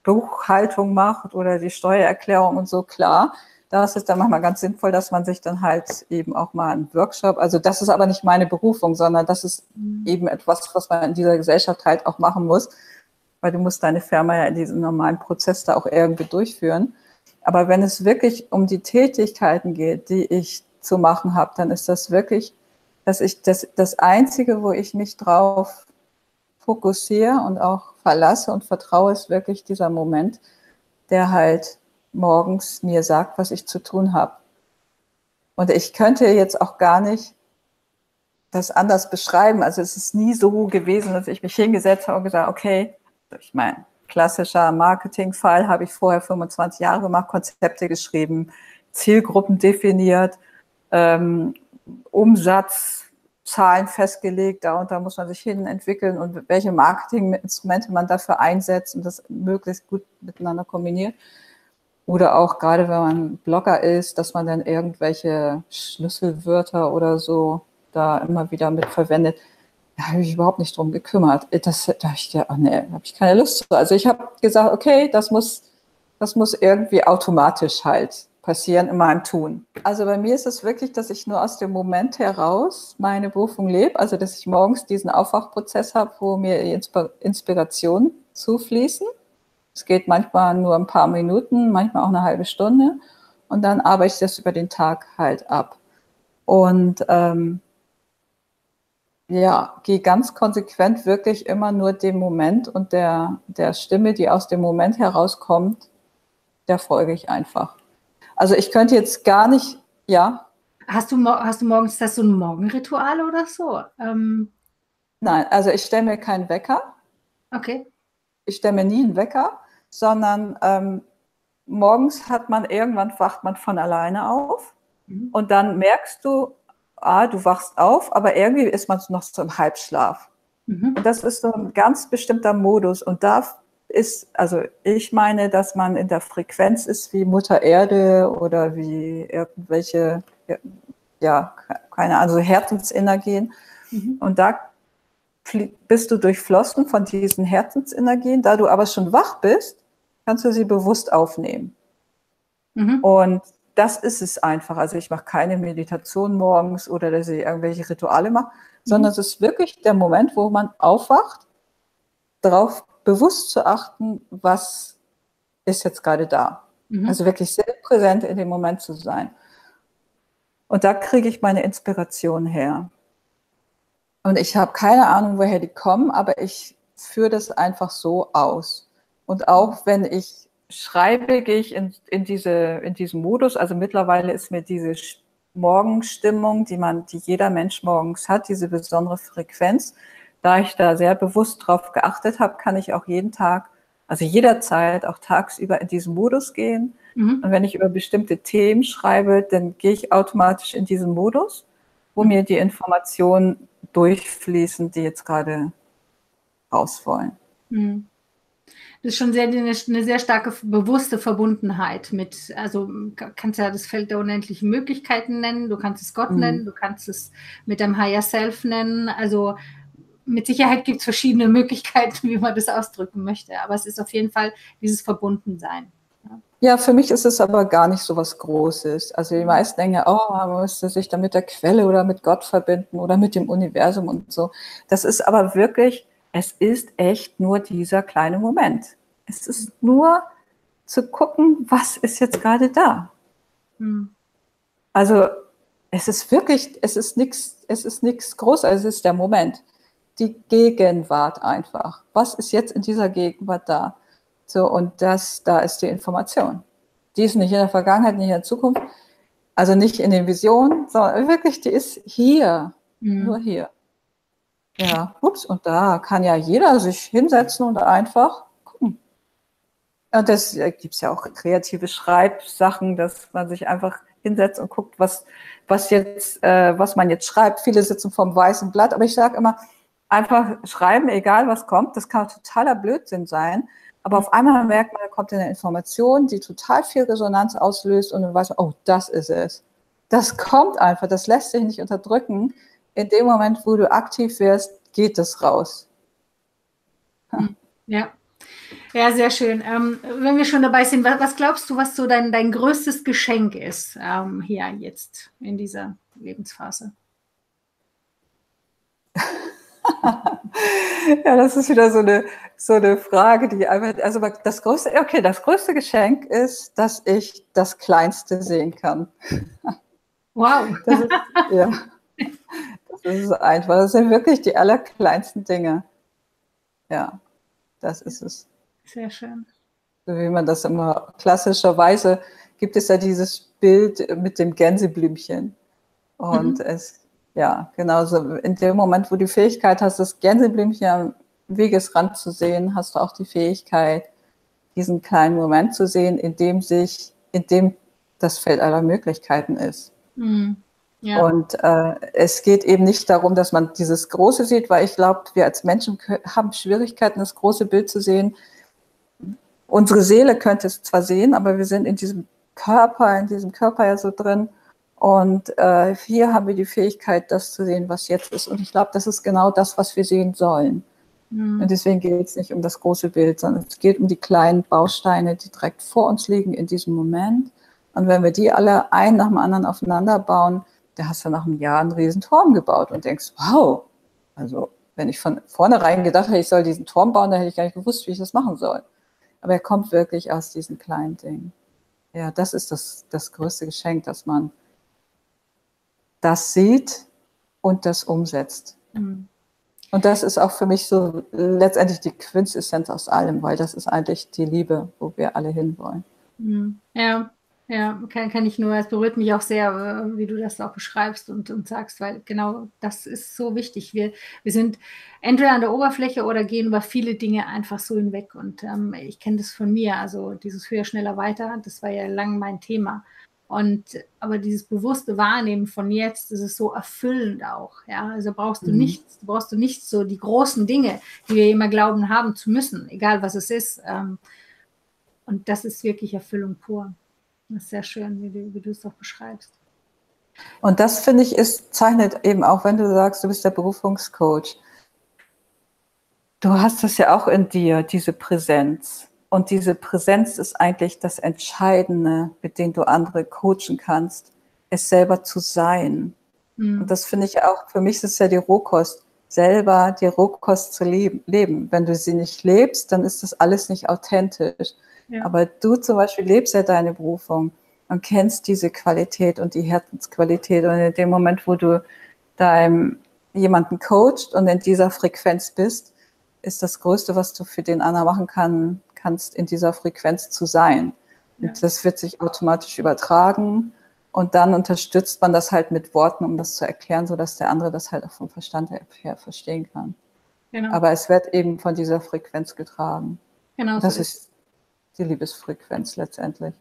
[SPEAKER 2] Buchhaltung macht oder die Steuererklärung und so, klar. Da ist es dann manchmal ganz sinnvoll, dass man sich dann halt eben auch mal einen Workshop, also das ist aber nicht meine Berufung, sondern das ist mhm. eben etwas, was man in dieser Gesellschaft halt auch machen muss, weil du musst deine Firma ja in diesem normalen Prozess da auch irgendwie durchführen. Aber wenn es wirklich um die Tätigkeiten geht, die ich zu machen habe, dann ist das wirklich, dass ich das, das Einzige, wo ich mich drauf fokussiere und auch verlasse und vertraue, ist wirklich dieser Moment, der halt morgens mir sagt, was ich zu tun habe. Und ich könnte jetzt auch gar nicht das anders beschreiben. Also es ist nie so gewesen, dass ich mich hingesetzt habe und gesagt, okay, ich meine, klassischer Marketingfall, habe ich vorher 25 Jahre gemacht, Konzepte geschrieben, Zielgruppen definiert, ähm, Umsatzzahlen festgelegt, da und da muss man sich hin entwickeln und welche Marketinginstrumente man dafür einsetzt und das möglichst gut miteinander kombiniert. Oder auch gerade wenn man Blogger ist, dass man dann irgendwelche Schlüsselwörter oder so da immer wieder mit verwendet da habe ich überhaupt nicht drum gekümmert. Das, da habe ich gedacht, oh nee, habe ich keine Lust zu. Also ich habe gesagt, okay, das muss, das muss irgendwie automatisch halt passieren in meinem Tun. Also bei mir ist es wirklich, dass ich nur aus dem Moment heraus meine Berufung lebe, also dass ich morgens diesen Aufwachprozess habe, wo mir Inspirationen zufließen. Es geht manchmal nur ein paar Minuten, manchmal auch eine halbe Stunde und dann arbeite ich das über den Tag halt ab. Und ähm, ja, gehe ganz konsequent wirklich immer nur dem Moment und der, der Stimme, die aus dem Moment herauskommt, der folge ich einfach. Also ich könnte jetzt gar nicht, ja.
[SPEAKER 1] Hast du, hast du morgens das so ein Morgenritual oder so? Ähm
[SPEAKER 2] Nein, also ich stelle mir keinen Wecker.
[SPEAKER 1] Okay.
[SPEAKER 2] Ich stelle mir nie einen Wecker, sondern ähm, morgens hat man irgendwann wacht man von alleine auf mhm. und dann merkst du, ah, du wachst auf, aber irgendwie ist man noch so im Halbschlaf. Mhm. Und das ist so ein ganz bestimmter Modus. Und da ist, also ich meine, dass man in der Frequenz ist wie Mutter Erde oder wie irgendwelche, ja, keine Ahnung, also Herzensenergien. Mhm. Und da bist du durchflossen von diesen Herzensenergien. Da du aber schon wach bist, kannst du sie bewusst aufnehmen. Mhm. Und das ist es einfach. Also ich mache keine Meditation morgens oder dass ich irgendwelche Rituale mache, mhm. sondern es ist wirklich der Moment, wo man aufwacht, darauf bewusst zu achten, was ist jetzt gerade da. Mhm. Also wirklich sehr präsent in dem Moment zu sein. Und da kriege ich meine Inspiration her. Und ich habe keine Ahnung, woher die kommen, aber ich führe das einfach so aus. Und auch wenn ich schreibe, gehe ich in, in, diese, in diesen Modus. Also mittlerweile ist mir diese Morgenstimmung, die man, die jeder Mensch morgens hat, diese besondere Frequenz, da ich da sehr bewusst drauf geachtet habe, kann ich auch jeden Tag, also jederzeit auch tagsüber in diesen Modus gehen. Mhm. Und wenn ich über bestimmte Themen schreibe, dann gehe ich automatisch in diesen Modus, wo mhm. mir die Informationen durchfließen, die jetzt gerade raus wollen. Mhm
[SPEAKER 1] das ist schon sehr, eine, eine sehr starke bewusste Verbundenheit mit, also kannst ja das Feld der unendlichen Möglichkeiten nennen, du kannst es Gott mhm. nennen, du kannst es mit dem Higher Self nennen, also mit Sicherheit gibt es verschiedene Möglichkeiten, wie man das ausdrücken möchte, aber es ist auf jeden Fall dieses Verbundensein.
[SPEAKER 2] Ja, Ja, für mich ist es aber gar nicht so was Großes. Also die meisten denken ja, oh, man müsste sich dann mit der Quelle oder mit Gott verbinden oder mit dem Universum und so. Das ist aber wirklich, es ist echt nur dieser kleine Moment. Es ist nur zu gucken, was ist jetzt gerade da. Hm. Also es ist wirklich, es ist nichts, es ist nichts Großes, es ist der Moment. Die Gegenwart einfach. Was ist jetzt in dieser Gegenwart da? So, und das, da ist die Information. Die ist nicht in der Vergangenheit, nicht in der Zukunft, also nicht in den Visionen, sondern wirklich, die ist hier, mhm. nur hier. Ja, ups, und da kann ja jeder sich hinsetzen und einfach gucken. Und das gibt es ja auch kreative Schreibsachen, dass man sich einfach hinsetzt und guckt, was, was jetzt, äh, was man jetzt schreibt. Viele sitzen vom weißen Blatt, aber ich sage immer, einfach schreiben, egal was kommt. Das kann totaler Blödsinn sein. Aber auf einmal merkt man, da kommt eine Information, die total viel Resonanz auslöst und dann weiß man, oh, das ist es. Das kommt einfach, das lässt sich nicht unterdrücken. In dem Moment, wo du aktiv wirst, geht es raus.
[SPEAKER 1] Ja. Ja, sehr schön. Ähm, wenn wir schon dabei sind, was, was, glaubst du, was so dein, dein größtes Geschenk ist ähm, hier jetzt in dieser Lebensphase?
[SPEAKER 2] ja, das ist wieder so eine, so eine Frage, die einfach, also das größte, okay, das größte Geschenk ist, dass ich das Kleinste sehen kann.
[SPEAKER 1] Wow.
[SPEAKER 2] Ist, ja, das ist einfach, das sind wirklich die allerkleinsten Dinge. Ja, das ist es.
[SPEAKER 1] Sehr schön.
[SPEAKER 2] So wie man das immer klassischerweise gibt es ja dieses Bild mit dem Gänseblümchen. Und mhm. es ja, genauso. In dem Moment, wo du die Fähigkeit hast, das Gänseblümchen am Wegesrand zu sehen, hast du auch die Fähigkeit, diesen kleinen Moment zu sehen, in dem sich, in dem das Feld aller Möglichkeiten ist. Mhm. Ja. Und äh, es geht eben nicht darum, dass man dieses Große sieht, weil ich glaube, wir als Menschen haben Schwierigkeiten, das große Bild zu sehen. Unsere Seele könnte es zwar sehen, aber wir sind in diesem Körper, in diesem Körper ja so drin. Und äh, hier haben wir die Fähigkeit, das zu sehen, was jetzt ist. Und ich glaube, das ist genau das, was wir sehen sollen. Mhm. Und deswegen geht es nicht um das große Bild, sondern es geht um die kleinen Bausteine, die direkt vor uns liegen in diesem Moment. Und wenn wir die alle ein nach dem anderen aufeinander bauen, da hast du nach einem Jahr einen riesen Turm gebaut und denkst, wow, also wenn ich von vornherein gedacht hätte, ich soll diesen Turm bauen, dann hätte ich gar nicht gewusst, wie ich das machen soll. Aber er kommt wirklich aus diesen kleinen Dingen. Ja, das ist das, das größte Geschenk, dass man das sieht und das umsetzt. Mhm. Und das ist auch für mich so letztendlich die Quintessenz aus allem, weil das ist eigentlich die Liebe, wo wir alle hinwollen.
[SPEAKER 1] Mhm. Ja, ja, kann, kann ich nur, es berührt mich auch sehr, äh, wie du das auch beschreibst und, und sagst, weil genau das ist so wichtig. Wir, wir sind entweder an der Oberfläche oder gehen über viele Dinge einfach so hinweg. Und ähm, ich kenne das von mir, also dieses höher, schneller, weiter, das war ja lang mein Thema. Und aber dieses bewusste Wahrnehmen von jetzt, das ist so erfüllend auch. Ja, also brauchst du mhm. nichts, brauchst du nicht so die großen Dinge, die wir immer glauben haben zu müssen, egal was es ist. Ähm, und das ist wirklich Erfüllung pur. Das ist sehr schön, wie du, wie du es auch beschreibst.
[SPEAKER 2] Und das finde ich ist zeichnet eben auch, wenn du sagst, du bist der Berufungscoach. Du hast das ja auch in dir, diese Präsenz. Und diese Präsenz ist eigentlich das Entscheidende, mit dem du andere coachen kannst, es selber zu sein. Mhm. Und das finde ich auch, für mich ist es ja die Rohkost, selber die Rohkost zu leben. Wenn du sie nicht lebst, dann ist das alles nicht authentisch. Ja. Aber du zum Beispiel lebst ja deine Berufung und kennst diese Qualität und die Herzensqualität. Und in dem Moment, wo du deinem jemanden coacht und in dieser Frequenz bist, ist das Größte, was du für den anderen machen kann, kannst, in dieser Frequenz zu sein. Ja. Und das wird sich automatisch übertragen und dann unterstützt man das halt mit Worten, um das zu erklären, sodass der andere das halt auch vom Verstand her verstehen kann. Genau. Aber es wird eben von dieser Frequenz getragen. Genau. Das so ist, ist die Liebesfrequenz letztendlich.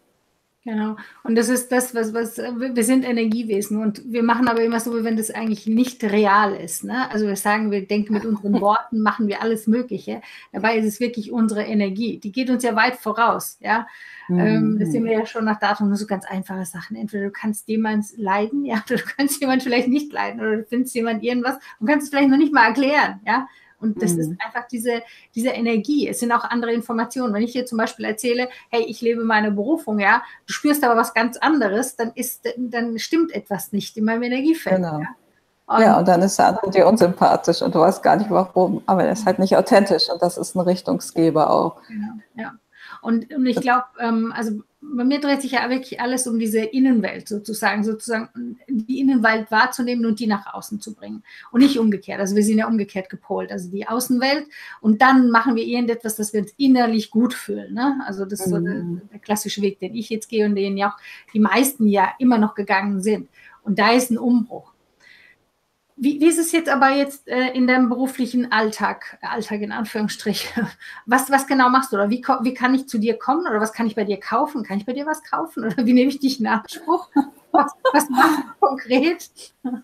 [SPEAKER 1] Genau. Und das ist das, was, was, wir sind Energiewesen und wir machen aber immer so, wie wenn das eigentlich nicht real ist. Ne? Also wir sagen, wir denken mit unseren Worten, machen wir alles Mögliche. Dabei ist es wirklich unsere Energie. Die geht uns ja weit voraus. Ja? Mhm. Ähm, das sehen wir ja schon nach Datum, nur so ganz einfache Sachen. Entweder du kannst jemand leiden, ja, oder du kannst jemand vielleicht nicht leiden, oder du findest jemand irgendwas und kannst es vielleicht noch nicht mal erklären, ja. Und das mhm. ist einfach diese, diese Energie. Es sind auch andere Informationen. Wenn ich dir zum Beispiel erzähle, hey, ich lebe meine Berufung, ja, du spürst aber was ganz anderes, dann ist, dann stimmt etwas nicht in meinem Energiefeld. Genau. Ja?
[SPEAKER 2] Und ja, und dann ist der andere dir unsympathisch und du weißt gar nicht warum, aber er ist halt nicht authentisch und das ist ein Richtungsgeber auch.
[SPEAKER 1] Genau, ja. Und, und ich glaube, ähm, also bei mir dreht sich ja wirklich alles um diese Innenwelt sozusagen, sozusagen die Innenwelt wahrzunehmen und die nach außen zu bringen. Und nicht umgekehrt. Also wir sind ja umgekehrt gepolt. Also die Außenwelt und dann machen wir irgendetwas, dass wir uns innerlich gut fühlen. Ne? Also das ist so der, mhm. der klassische Weg, den ich jetzt gehe und den ja auch die meisten ja immer noch gegangen sind. Und da ist ein Umbruch. Wie, wie, ist es jetzt aber jetzt äh, in deinem beruflichen Alltag, Alltag in Anführungsstrichen? Was, was genau machst du? Oder wie, wie kann ich zu dir kommen? Oder was kann ich bei dir kaufen? Kann ich bei dir was kaufen? Oder wie nehme ich dich in Anspruch? Was, was machst du konkret?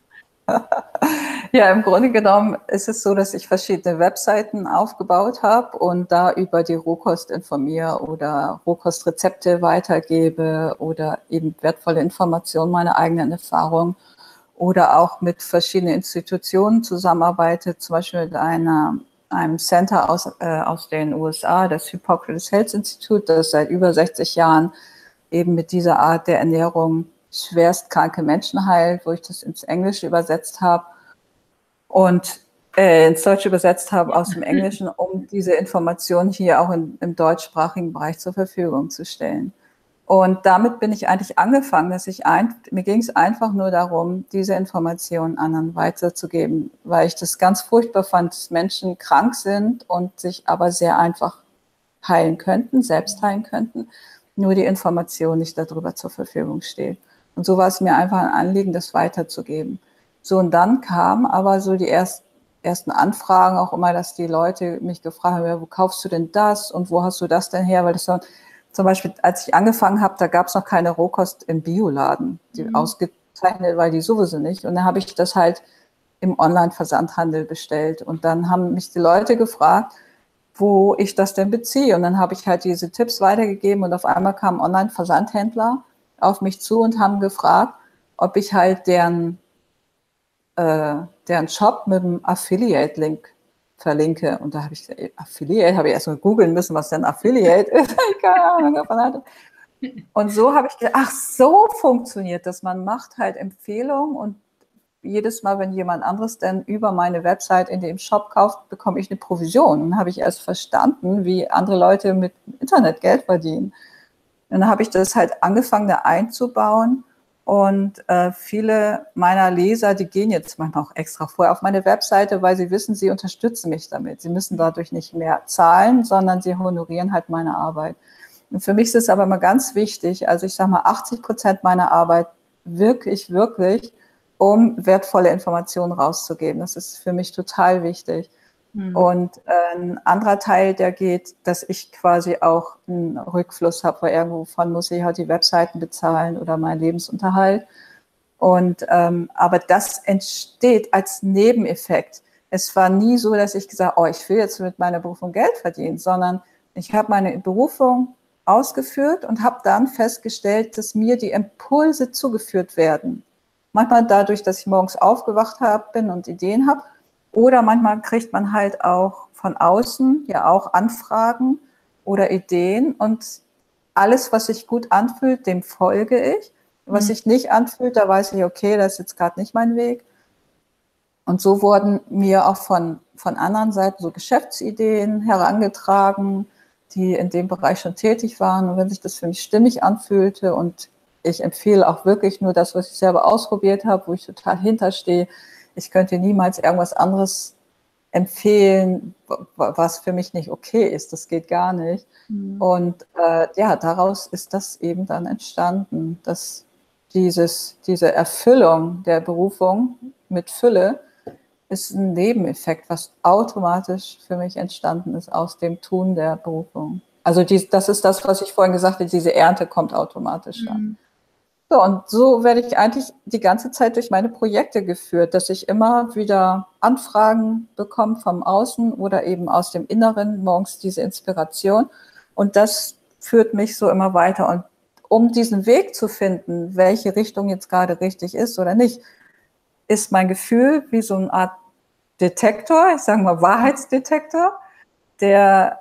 [SPEAKER 2] Ja, im Grunde genommen ist es so, dass ich verschiedene Webseiten aufgebaut habe und da über die Rohkost informiere oder Rohkostrezepte weitergebe oder eben wertvolle Informationen, meine eigenen Erfahrungen oder auch mit verschiedenen Institutionen zusammenarbeitet, zum Beispiel mit einer, einem Center aus, äh, aus den USA, das Hippocrates Health Institute, das seit über 60 Jahren eben mit dieser Art der Ernährung schwerst kranke Menschen heilt, wo ich das ins Englische übersetzt habe und äh, ins Deutsche übersetzt habe aus dem Englischen, um diese Informationen hier auch in, im deutschsprachigen Bereich zur Verfügung zu stellen. Und damit bin ich eigentlich angefangen, dass ich ein, mir ging es einfach nur darum, diese Informationen anderen weiterzugeben, weil ich das ganz furchtbar fand, dass Menschen krank sind und sich aber sehr einfach heilen könnten, selbst heilen könnten, nur die Information nicht darüber zur Verfügung steht. Und so war es mir einfach ein Anliegen, das weiterzugeben. So, und dann kamen aber so die ersten, ersten Anfragen auch immer, dass die Leute mich gefragt haben, ja, wo kaufst du denn das und wo hast du das denn her? Weil das so, zum Beispiel, als ich angefangen habe, da gab es noch keine Rohkost im Bioladen, die mhm. ausgezeichnet war die sowieso nicht. Und dann habe ich das halt im Online-Versandhandel bestellt. Und dann haben mich die Leute gefragt, wo ich das denn beziehe. Und dann habe ich halt diese Tipps weitergegeben und auf einmal kamen Online-Versandhändler auf mich zu und haben gefragt, ob ich halt deren, äh, deren Shop mit einem Affiliate-Link verlinke. Und da habe ich gesagt, Affiliate, habe ich erst mal googeln müssen, was denn Affiliate ist. Keine Ahnung davon hatte. Und so habe ich gedacht, ach, so funktioniert das. Man macht halt Empfehlungen und jedes Mal, wenn jemand anderes denn über meine Website in dem Shop kauft, bekomme ich eine Provision. Und dann habe ich erst verstanden, wie andere Leute mit Internet Geld verdienen. Dann habe ich das halt angefangen, da einzubauen. Und äh, viele meiner Leser, die gehen jetzt manchmal auch extra vorher auf meine Webseite, weil sie wissen, sie unterstützen mich damit. Sie müssen dadurch nicht mehr zahlen, sondern sie honorieren halt meine Arbeit. Und für mich ist es aber immer ganz wichtig, also ich sage mal, 80 Prozent meiner Arbeit wirklich, wirklich, um wertvolle Informationen rauszugeben. Das ist für mich total wichtig. Mhm. Und ein anderer Teil, der geht, dass ich quasi auch einen Rückfluss habe, weil irgendwovon muss ich halt die Webseiten bezahlen oder meinen Lebensunterhalt. Und ähm, aber das entsteht als Nebeneffekt. Es war nie so, dass ich gesagt, oh, ich will jetzt mit meiner Berufung Geld verdienen, sondern ich habe meine Berufung ausgeführt und habe dann festgestellt, dass mir die Impulse zugeführt werden. Manchmal dadurch, dass ich morgens aufgewacht hab, bin und Ideen habe oder manchmal kriegt man halt auch von außen ja auch Anfragen oder Ideen und alles, was sich gut anfühlt, dem folge ich. Was mhm. sich nicht anfühlt, da weiß ich, okay, das ist jetzt gerade nicht mein Weg. Und so wurden mir auch von, von anderen Seiten so Geschäftsideen herangetragen, die in dem Bereich schon tätig waren. Und wenn sich das für mich stimmig anfühlte und ich empfehle auch wirklich nur das, was ich selber ausprobiert habe, wo ich total hinterstehe, ich könnte niemals irgendwas anderes empfehlen, was für mich nicht okay ist. Das geht gar nicht. Mhm. Und äh, ja, daraus ist das eben dann entstanden, dass dieses, diese Erfüllung der Berufung mit Fülle ist ein Nebeneffekt, was automatisch für mich entstanden ist aus dem Tun der Berufung. Also die, das ist das, was ich vorhin gesagt habe, diese Ernte kommt automatisch dann. Mhm. So, und so werde ich eigentlich die ganze Zeit durch meine Projekte geführt, dass ich immer wieder Anfragen bekomme vom Außen oder eben aus dem Inneren, morgens diese Inspiration. Und das führt mich so immer weiter. Und um diesen Weg zu finden, welche Richtung jetzt gerade richtig ist oder nicht, ist mein Gefühl wie so eine Art Detektor, ich sage mal Wahrheitsdetektor, der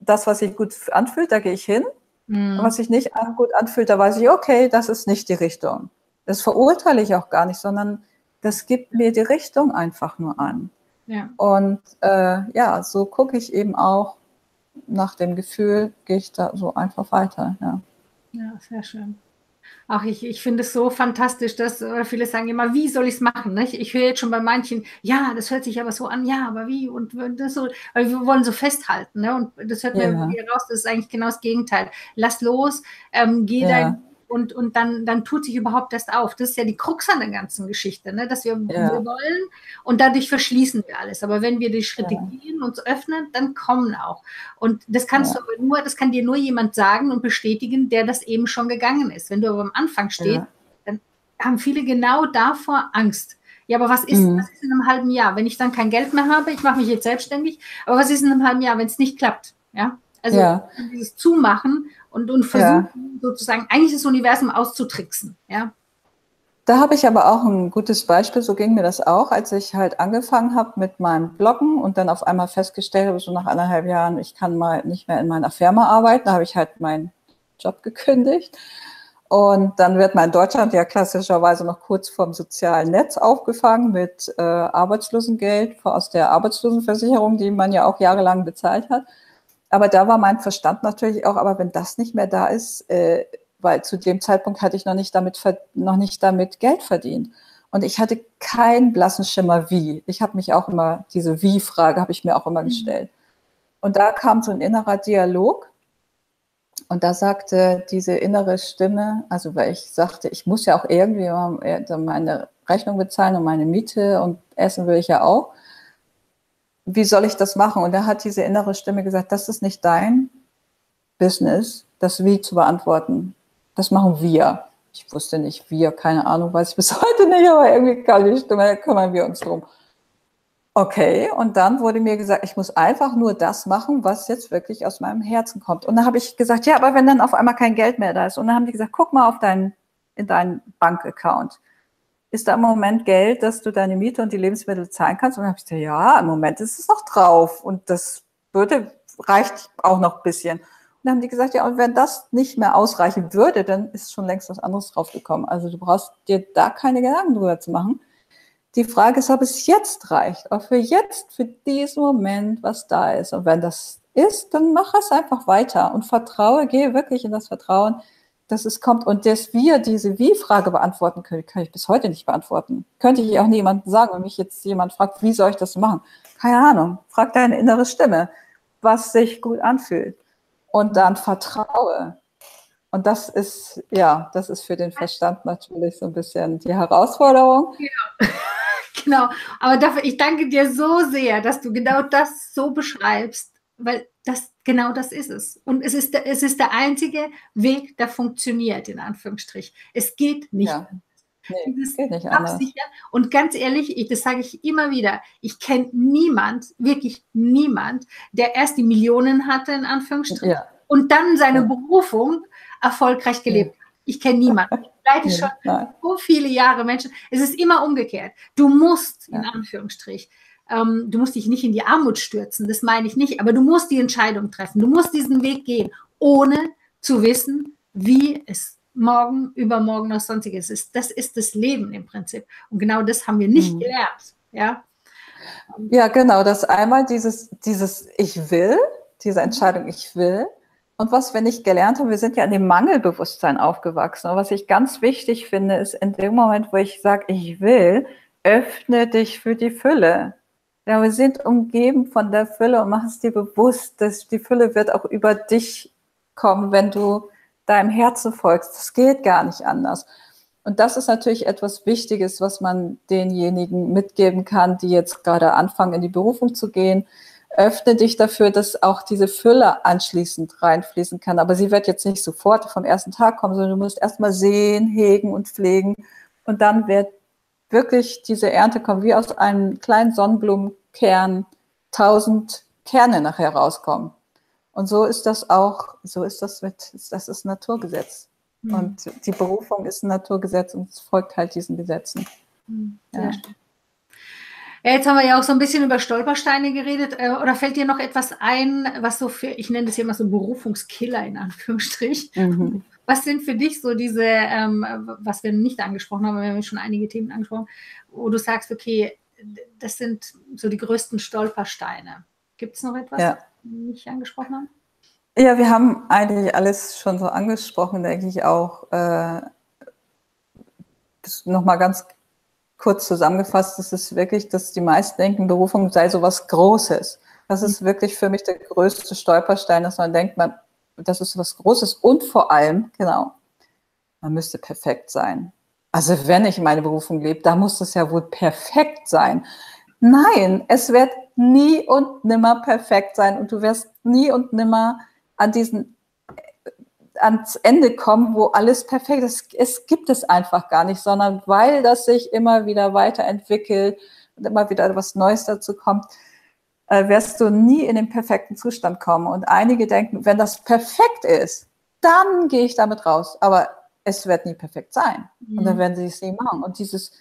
[SPEAKER 2] das, was sich gut anfühlt, da gehe ich hin. Mhm. Was sich nicht gut anfühlt, da weiß ich, okay, das ist nicht die Richtung. Das verurteile ich auch gar nicht, sondern das gibt mir die Richtung einfach nur an. Ja. Und äh, ja, so gucke ich eben auch nach dem Gefühl, gehe ich da so einfach weiter. Ja,
[SPEAKER 1] ja sehr schön. Ach, ich, ich finde es so fantastisch, dass äh, viele sagen immer, wie soll ich es machen? Nicht? Ich höre jetzt schon bei manchen, ja, das hört sich aber so an, ja, aber wie? Und das so, weil wir wollen so festhalten. Ne? Und das hört ja. mir raus, das ist eigentlich genau das Gegenteil. Lass los, ähm, geh ja. dein und, und dann, dann tut sich überhaupt erst auf. Das ist ja die Krux an der ganzen Geschichte, ne? dass wir, ja. wir wollen und dadurch verschließen wir alles. Aber wenn wir die Schritte ja. gehen, uns öffnen, dann kommen auch. Und das kannst ja. du aber nur, das kann dir nur jemand sagen und bestätigen, der das eben schon gegangen ist. Wenn du aber am Anfang stehst, dann haben viele genau davor Angst. Ja, aber was ist, mhm. was ist in einem halben Jahr, wenn ich dann kein Geld mehr habe? Ich mache mich jetzt selbstständig, aber was ist in einem halben Jahr, wenn es nicht klappt? Ja, also dieses Zumachen und, und versuchen ja. sozusagen eigentlich das Universum auszutricksen. Ja.
[SPEAKER 2] Da habe ich aber auch ein gutes Beispiel, so ging mir das auch, als ich halt angefangen habe mit meinem Bloggen und dann auf einmal festgestellt habe, so nach anderthalb Jahren, ich kann mal nicht mehr in meiner Firma arbeiten, da habe ich halt meinen Job gekündigt. Und dann wird man in Deutschland ja klassischerweise noch kurz vorm sozialen Netz aufgefangen mit äh, Arbeitslosengeld aus der Arbeitslosenversicherung, die man ja auch jahrelang bezahlt hat aber da war mein Verstand natürlich auch, aber wenn das nicht mehr da ist, äh, weil zu dem Zeitpunkt hatte ich noch nicht damit, noch nicht damit Geld verdient. Und ich hatte keinen blassen Schimmer wie. Ich habe mich auch immer, diese Wie-Frage habe ich mir auch immer mhm. gestellt. Und da kam so ein innerer Dialog. Und da sagte diese innere Stimme, also weil ich sagte, ich muss ja auch irgendwie meine Rechnung bezahlen und meine Miete und essen will ich ja auch wie soll ich das machen? Und da hat diese innere Stimme gesagt, das ist nicht dein Business, das Wie zu beantworten. Das machen wir. Ich wusste nicht, wir, keine Ahnung, weiß ich bis heute nicht, aber irgendwie kam die Stimme, kümmern wir uns drum. Okay, und dann wurde mir gesagt, ich muss einfach nur das machen, was jetzt wirklich aus meinem Herzen kommt. Und dann habe ich gesagt, ja, aber wenn dann auf einmal kein Geld mehr da ist. Und dann haben die gesagt, guck mal auf deinen, in deinen Bankaccount ist da im Moment Geld, dass du deine Miete und die Lebensmittel zahlen kannst? Und dann habe ich gesagt, ja, im Moment ist es noch drauf und das würde, reicht auch noch ein bisschen. Und dann haben die gesagt, ja, und wenn das nicht mehr ausreichen würde, dann ist schon längst was anderes draufgekommen. Also du brauchst dir da keine Gedanken drüber zu machen. Die Frage ist, ob es jetzt reicht, ob für jetzt, für diesen Moment, was da ist. Und wenn das ist, dann mach es einfach weiter und vertraue, gehe wirklich in das Vertrauen, dass es kommt und dass wir diese Wie-Frage beantworten können, kann ich bis heute nicht beantworten. Könnte ich auch niemandem sagen, wenn mich jetzt jemand fragt, wie soll ich das machen? Keine Ahnung. Frag deine innere Stimme, was sich gut anfühlt. Und dann vertraue. Und das ist, ja, das ist für den Verstand natürlich so ein bisschen die Herausforderung.
[SPEAKER 1] Ja. genau. Aber dafür, ich danke dir so sehr, dass du genau das so beschreibst, weil das, genau das ist es. Und es ist, es ist der einzige Weg, der funktioniert, in Anführungsstrich. Es geht nicht. Ja. Nee, Dieses geht nicht anders. Und ganz ehrlich, ich, das sage ich immer wieder, ich kenne niemand, wirklich niemand, der erst die Millionen hatte, in Anführungsstrichen, ja. und dann seine ja. Berufung erfolgreich gelebt hat. Ich kenne niemanden. Ich leite schon so viele Jahre Menschen. Es ist immer umgekehrt. Du musst, in Anführungsstrich, ähm, du musst dich nicht in die Armut stürzen, das meine ich nicht, aber du musst die Entscheidung treffen. Du musst diesen Weg gehen, ohne zu wissen, wie es morgen, übermorgen noch sonstiges ist. Das ist das Leben im Prinzip. Und genau das haben wir nicht mhm. gelernt. Ja?
[SPEAKER 2] ja, genau. Das einmal dieses, dieses Ich will, diese Entscheidung Ich will. Und was wir nicht gelernt haben, wir sind ja in dem Mangelbewusstsein aufgewachsen. Und was ich ganz wichtig finde, ist in dem Moment, wo ich sage, ich will, öffne dich für die Fülle. Ja, wir sind umgeben von der Fülle und mach es dir bewusst, dass die Fülle wird auch über dich kommen, wenn du deinem Herzen folgst. Das geht gar nicht anders. Und das ist natürlich etwas Wichtiges, was man denjenigen mitgeben kann, die jetzt gerade anfangen, in die Berufung zu gehen. Öffne dich dafür, dass auch diese Fülle anschließend reinfließen kann. Aber sie wird jetzt nicht sofort vom ersten Tag kommen, sondern du musst erstmal sehen, hegen und pflegen. Und dann wird wirklich diese Ernte kommen, wie aus einem kleinen Sonnenblumenkern tausend Kerne nachher rauskommen. Und so ist das auch, so ist das mit, das ist Naturgesetz. Mhm. Und die Berufung ist ein Naturgesetz und es folgt halt diesen Gesetzen.
[SPEAKER 1] Mhm. Ja. Ja, jetzt haben wir ja auch so ein bisschen über Stolpersteine geredet. Äh, oder fällt dir noch etwas ein, was so für, ich nenne das hier immer so Berufungskiller in Anführungsstrich. Mhm. Was sind für dich so diese, ähm, was wir nicht angesprochen haben, wir haben schon einige Themen angesprochen, wo du sagst, okay, das sind so die größten Stolpersteine. Gibt es noch etwas, ja. was wir nicht angesprochen haben?
[SPEAKER 2] Ja, wir haben eigentlich alles schon so angesprochen, denke ich auch. Äh, Nochmal ganz kurz zusammengefasst, das ist wirklich, dass die meisten denken, Berufung sei so was Großes. Das ist wirklich für mich der größte Stolperstein, dass man denkt, man, das ist was Großes und vor allem, genau, man müsste perfekt sein. Also wenn ich meine Berufung lebe, da muss es ja wohl perfekt sein. Nein, es wird nie und nimmer perfekt sein und du wirst nie und nimmer an diesen ans Ende kommen, wo alles perfekt ist. Es gibt es einfach gar nicht, sondern weil das sich immer wieder weiterentwickelt und immer wieder was Neues dazu kommt, äh, wirst du nie in den perfekten Zustand kommen. Und einige denken, wenn das perfekt ist, dann gehe ich damit raus. Aber es wird nie perfekt sein. Mhm. Und dann mhm. werden sie es nie machen. Und dieses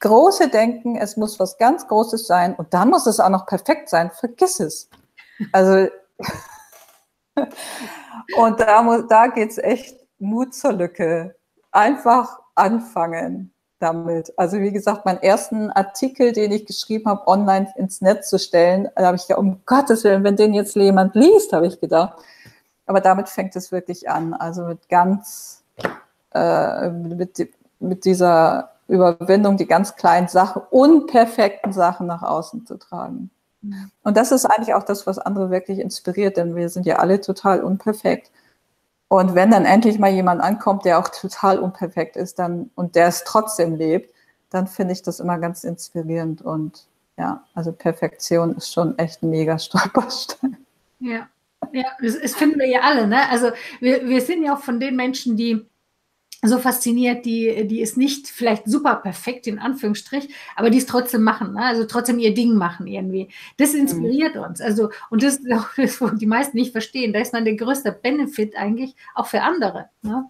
[SPEAKER 2] große Denken, es muss was ganz Großes sein und dann muss es auch noch perfekt sein, vergiss es. Also Und da, da geht es echt Mut zur Lücke. Einfach anfangen damit. Also wie gesagt, meinen ersten Artikel, den ich geschrieben habe, online ins Netz zu stellen, da habe ich gedacht, um Gottes Willen, wenn den jetzt jemand liest, habe ich gedacht. Aber damit fängt es wirklich an. Also mit ganz, äh, mit, mit dieser Überwindung, die ganz kleinen Sachen, unperfekten Sachen nach außen zu tragen. Und das ist eigentlich auch das, was andere wirklich inspiriert, denn wir sind ja alle total unperfekt. Und wenn dann endlich mal jemand ankommt, der auch total unperfekt ist, dann und der es trotzdem lebt, dann finde ich das immer ganz inspirierend. Und ja, also Perfektion ist schon echt ein mega Stolperstein.
[SPEAKER 1] Ja, ja, das, das finden wir ja alle. Ne? Also wir, wir sind ja auch von den Menschen, die so fasziniert, die, die ist nicht vielleicht super perfekt in Anführungsstrich, aber die es trotzdem machen, ne? also trotzdem ihr Ding machen irgendwie. Das inspiriert mhm. uns. Also, und das ist auch das, wo die meisten nicht verstehen. Da ist man der größte Benefit eigentlich auch für andere. Ne?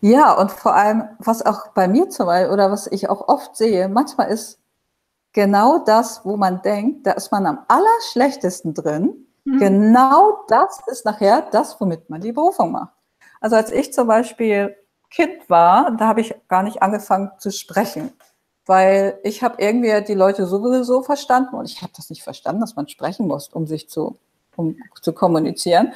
[SPEAKER 2] Ja, und vor allem, was auch bei mir zum Beispiel oder was ich auch oft sehe, manchmal ist genau das, wo man denkt, da ist man am allerschlechtesten drin. Mhm. Genau das ist nachher das, womit man die Berufung macht. Also als ich zum Beispiel Kind war, da habe ich gar nicht angefangen zu sprechen, weil ich habe irgendwie die Leute sowieso verstanden und ich habe das nicht verstanden, dass man sprechen muss, um sich zu, um zu kommunizieren.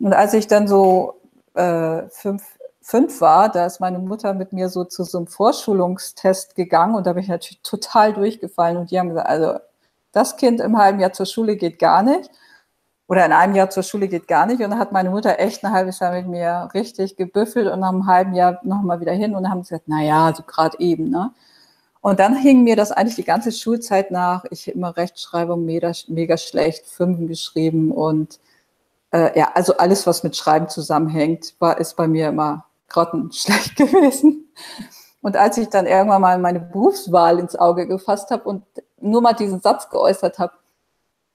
[SPEAKER 2] Und als ich dann so äh, fünf, fünf war, da ist meine Mutter mit mir so zu so einem Vorschulungstest gegangen und da bin ich natürlich total durchgefallen und die haben gesagt, also das Kind im halben Jahr zur Schule geht gar nicht oder in einem Jahr zur Schule geht gar nicht. Und dann hat meine Mutter echt ein halbes Jahr mit mir richtig gebüffelt und nach einem halben Jahr nochmal wieder hin und haben gesagt, na ja, so gerade eben, ne? Und dann hing mir das eigentlich die ganze Schulzeit nach. Ich habe immer Rechtschreibung mega, mega schlecht, Fünfen geschrieben und äh, ja, also alles, was mit Schreiben zusammenhängt, war, ist bei mir immer grottenschlecht gewesen. Und als ich dann irgendwann mal meine Berufswahl ins Auge gefasst habe und nur mal diesen Satz geäußert habe,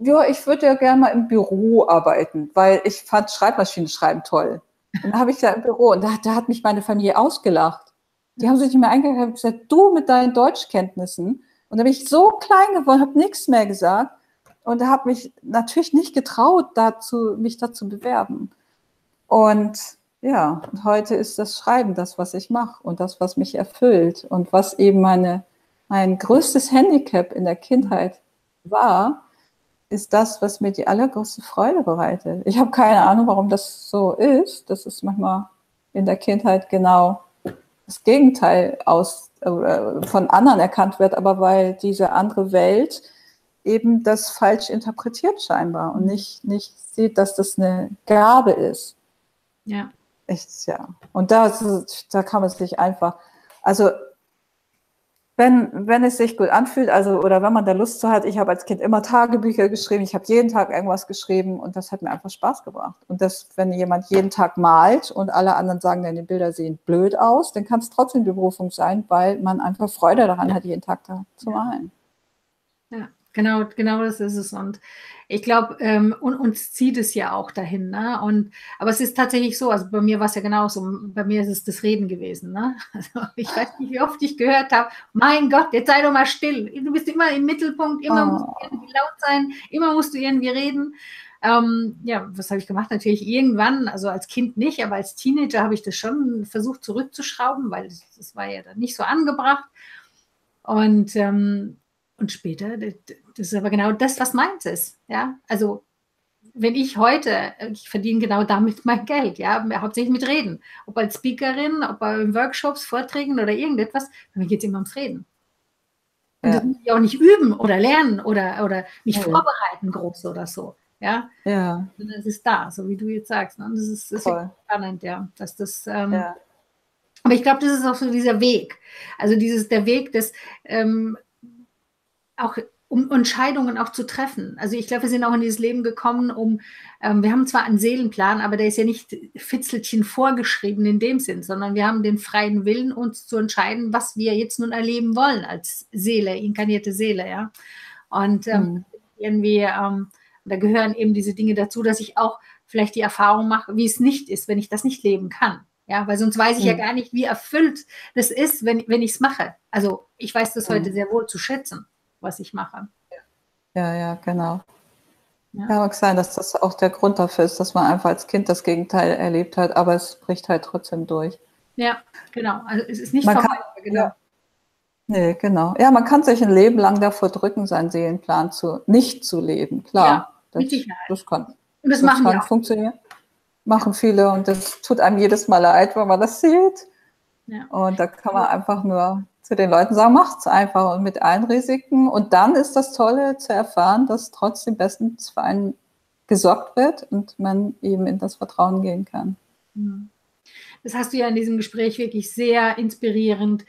[SPEAKER 2] ja, ich würde ja gerne mal im Büro arbeiten, weil ich fand Schreibmaschinenschreiben toll. Und dann habe ich da im Büro und da, da, hat mich meine Familie ausgelacht. Die haben sich nicht mehr eingehört und gesagt, du mit deinen Deutschkenntnissen. Und da bin ich so klein geworden, habe nichts mehr gesagt und habe mich natürlich nicht getraut, dazu, mich dazu bewerben. Und ja, und heute ist das Schreiben das, was ich mache und das, was mich erfüllt und was eben meine, mein größtes Handicap in der Kindheit war, ist das, was mir die allergrößte Freude bereitet. Ich habe keine Ahnung, warum das so ist. Das ist manchmal in der Kindheit genau das Gegenteil aus, äh, von anderen erkannt wird, aber weil diese andere Welt eben das falsch interpretiert scheinbar und nicht, nicht sieht, dass das eine Gabe ist.
[SPEAKER 1] Ja.
[SPEAKER 2] Echt, ja. Und da, da kann man sich einfach, also wenn, wenn es sich gut anfühlt, also oder wenn man da Lust zu hat, ich habe als Kind immer Tagebücher geschrieben, ich habe jeden Tag irgendwas geschrieben und das hat mir einfach Spaß gebracht. Und das, wenn jemand jeden Tag malt und alle anderen sagen, deine Bilder sehen blöd aus, dann kann es trotzdem die Berufung sein, weil man einfach Freude daran hat, jeden Tag da zu malen.
[SPEAKER 1] Ja. Genau, genau das ist es. Und ich glaube, ähm, und, uns zieht es ja auch dahin. Ne? Und, aber es ist tatsächlich so, also bei mir war es ja genauso. Bei mir ist es das Reden gewesen. Ne? Also ich weiß nicht, wie oft ich gehört habe, mein Gott, jetzt sei doch mal still. Du bist immer im Mittelpunkt, immer oh. musst du irgendwie laut sein, immer musst du irgendwie reden. Ähm, ja, was habe ich gemacht? Natürlich irgendwann, also als Kind nicht, aber als Teenager habe ich das schon versucht zurückzuschrauben, weil das, das war ja dann nicht so angebracht. Und ähm, und später, das ist aber genau das, was meins ist. Ja, also wenn ich heute, ich verdiene genau damit mein Geld, ja, hauptsächlich mit Reden. Ob als Speakerin, ob in Workshops, Vorträgen oder irgendetwas, mir geht es immer ums Reden. Und ja. das muss ich auch nicht üben oder lernen oder, oder mich ja. vorbereiten groß oder so. Ja. ja. Es ist da, so wie du jetzt sagst. Ne? Und das ist, das ist spannend, ja. Dass das, ähm, ja. Aber ich glaube, das ist auch so dieser Weg. Also dieses, der Weg des, ähm, auch um Entscheidungen auch zu treffen. Also ich glaube, wir sind auch in dieses Leben gekommen, um, ähm, wir haben zwar einen Seelenplan, aber der ist ja nicht Fitzelchen vorgeschrieben in dem Sinn, sondern wir haben den freien Willen, uns zu entscheiden, was wir jetzt nun erleben wollen als Seele, inkarnierte Seele, ja. Und ähm, mhm. irgendwie, ähm, da gehören eben diese Dinge dazu, dass ich auch vielleicht die Erfahrung mache, wie es nicht ist, wenn ich das nicht leben kann. Ja, weil sonst weiß ich mhm. ja gar nicht, wie erfüllt das ist, wenn, wenn ich es mache. Also ich weiß das mhm. heute sehr wohl zu schätzen was ich mache.
[SPEAKER 2] Ja, ja, genau. Ja. ja, mag sein, dass das auch der Grund dafür ist, dass man einfach als Kind das Gegenteil erlebt hat, aber es bricht halt trotzdem durch.
[SPEAKER 1] Ja, genau. Also es ist nicht
[SPEAKER 2] man vorbei, kann, genau. Ja. Nee, genau. Ja, man kann sich ein Leben lang davor drücken, seinen Seelenplan zu nicht zu leben. Klar. Ja, das, das kann. Und das, das machen kann funktionieren. Machen viele und das tut einem jedes Mal leid, wenn man das sieht. Ja. Und da kann man einfach nur zu den Leuten sagen, macht's einfach und mit allen Risiken. Und dann ist das Tolle zu erfahren, dass trotzdem bestens für einen gesorgt wird und man eben in das Vertrauen gehen kann.
[SPEAKER 1] Mhm. Das hast du ja in diesem Gespräch wirklich sehr inspirierend,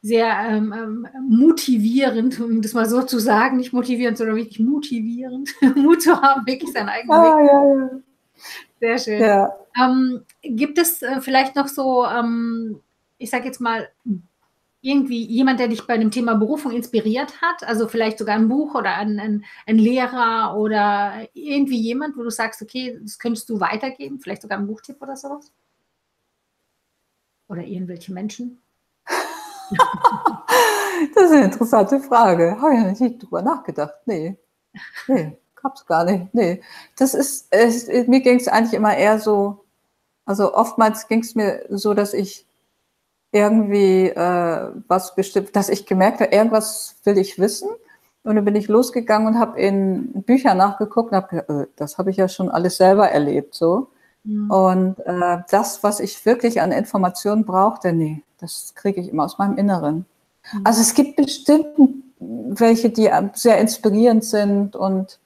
[SPEAKER 1] sehr ähm, ähm, motivierend, um das mal so zu sagen, nicht motivierend, sondern wirklich motivierend, Mut zu haben, wirklich seinen eigenen ah, Weg. Ja, ja. Sehr schön. Ja. Ähm, gibt es äh, vielleicht noch so, ähm, ich sage jetzt mal, irgendwie jemand, der dich bei dem Thema Berufung inspiriert hat? Also vielleicht sogar ein Buch oder ein, ein, ein, Lehrer oder irgendwie jemand, wo du sagst, okay, das könntest du weitergeben, vielleicht sogar ein Buchtipp oder sowas? Oder irgendwelche Menschen?
[SPEAKER 2] das ist eine interessante Frage. Habe ich nicht drüber nachgedacht. Nee. Nee, gab es gar nicht. Nee. Das ist, es, mir ging es eigentlich immer eher so, also oftmals ging es mir so, dass ich irgendwie äh, was bestimmt, dass ich gemerkt habe, irgendwas will ich wissen. Und dann bin ich losgegangen und habe in Büchern nachgeguckt und habe äh, das habe ich ja schon alles selber erlebt so. Mhm. Und äh, das, was ich wirklich an Informationen brauchte, nee, das kriege ich immer aus meinem Inneren. Mhm. Also es gibt bestimmt welche, die sehr inspirierend sind und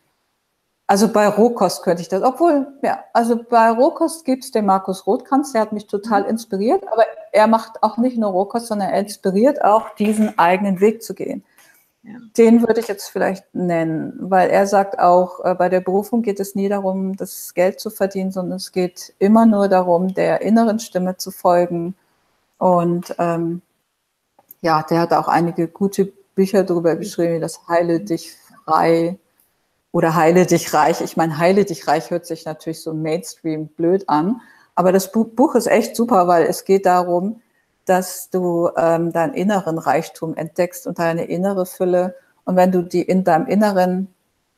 [SPEAKER 2] also bei Rohkost könnte ich das, obwohl, ja, also bei Rohkost gibt es den Markus Rothkranz, der hat mich total mhm. inspiriert, aber er macht auch nicht nur Rohkost, sondern er inspiriert auch, diesen eigenen Weg zu gehen. Ja. Den würde ich jetzt vielleicht nennen, weil er sagt auch, äh, bei der Berufung geht es nie darum, das Geld zu verdienen, sondern es geht immer nur darum, der inneren Stimme zu folgen. Und ähm, ja, der hat auch einige gute Bücher darüber geschrieben, wie das Heile dich frei oder Heile dich reich. Ich meine, Heile dich reich hört sich natürlich so Mainstream blöd an, aber das Buch ist echt super, weil es geht darum, dass du ähm, deinen inneren Reichtum entdeckst und deine innere Fülle. Und wenn du die in deinem Inneren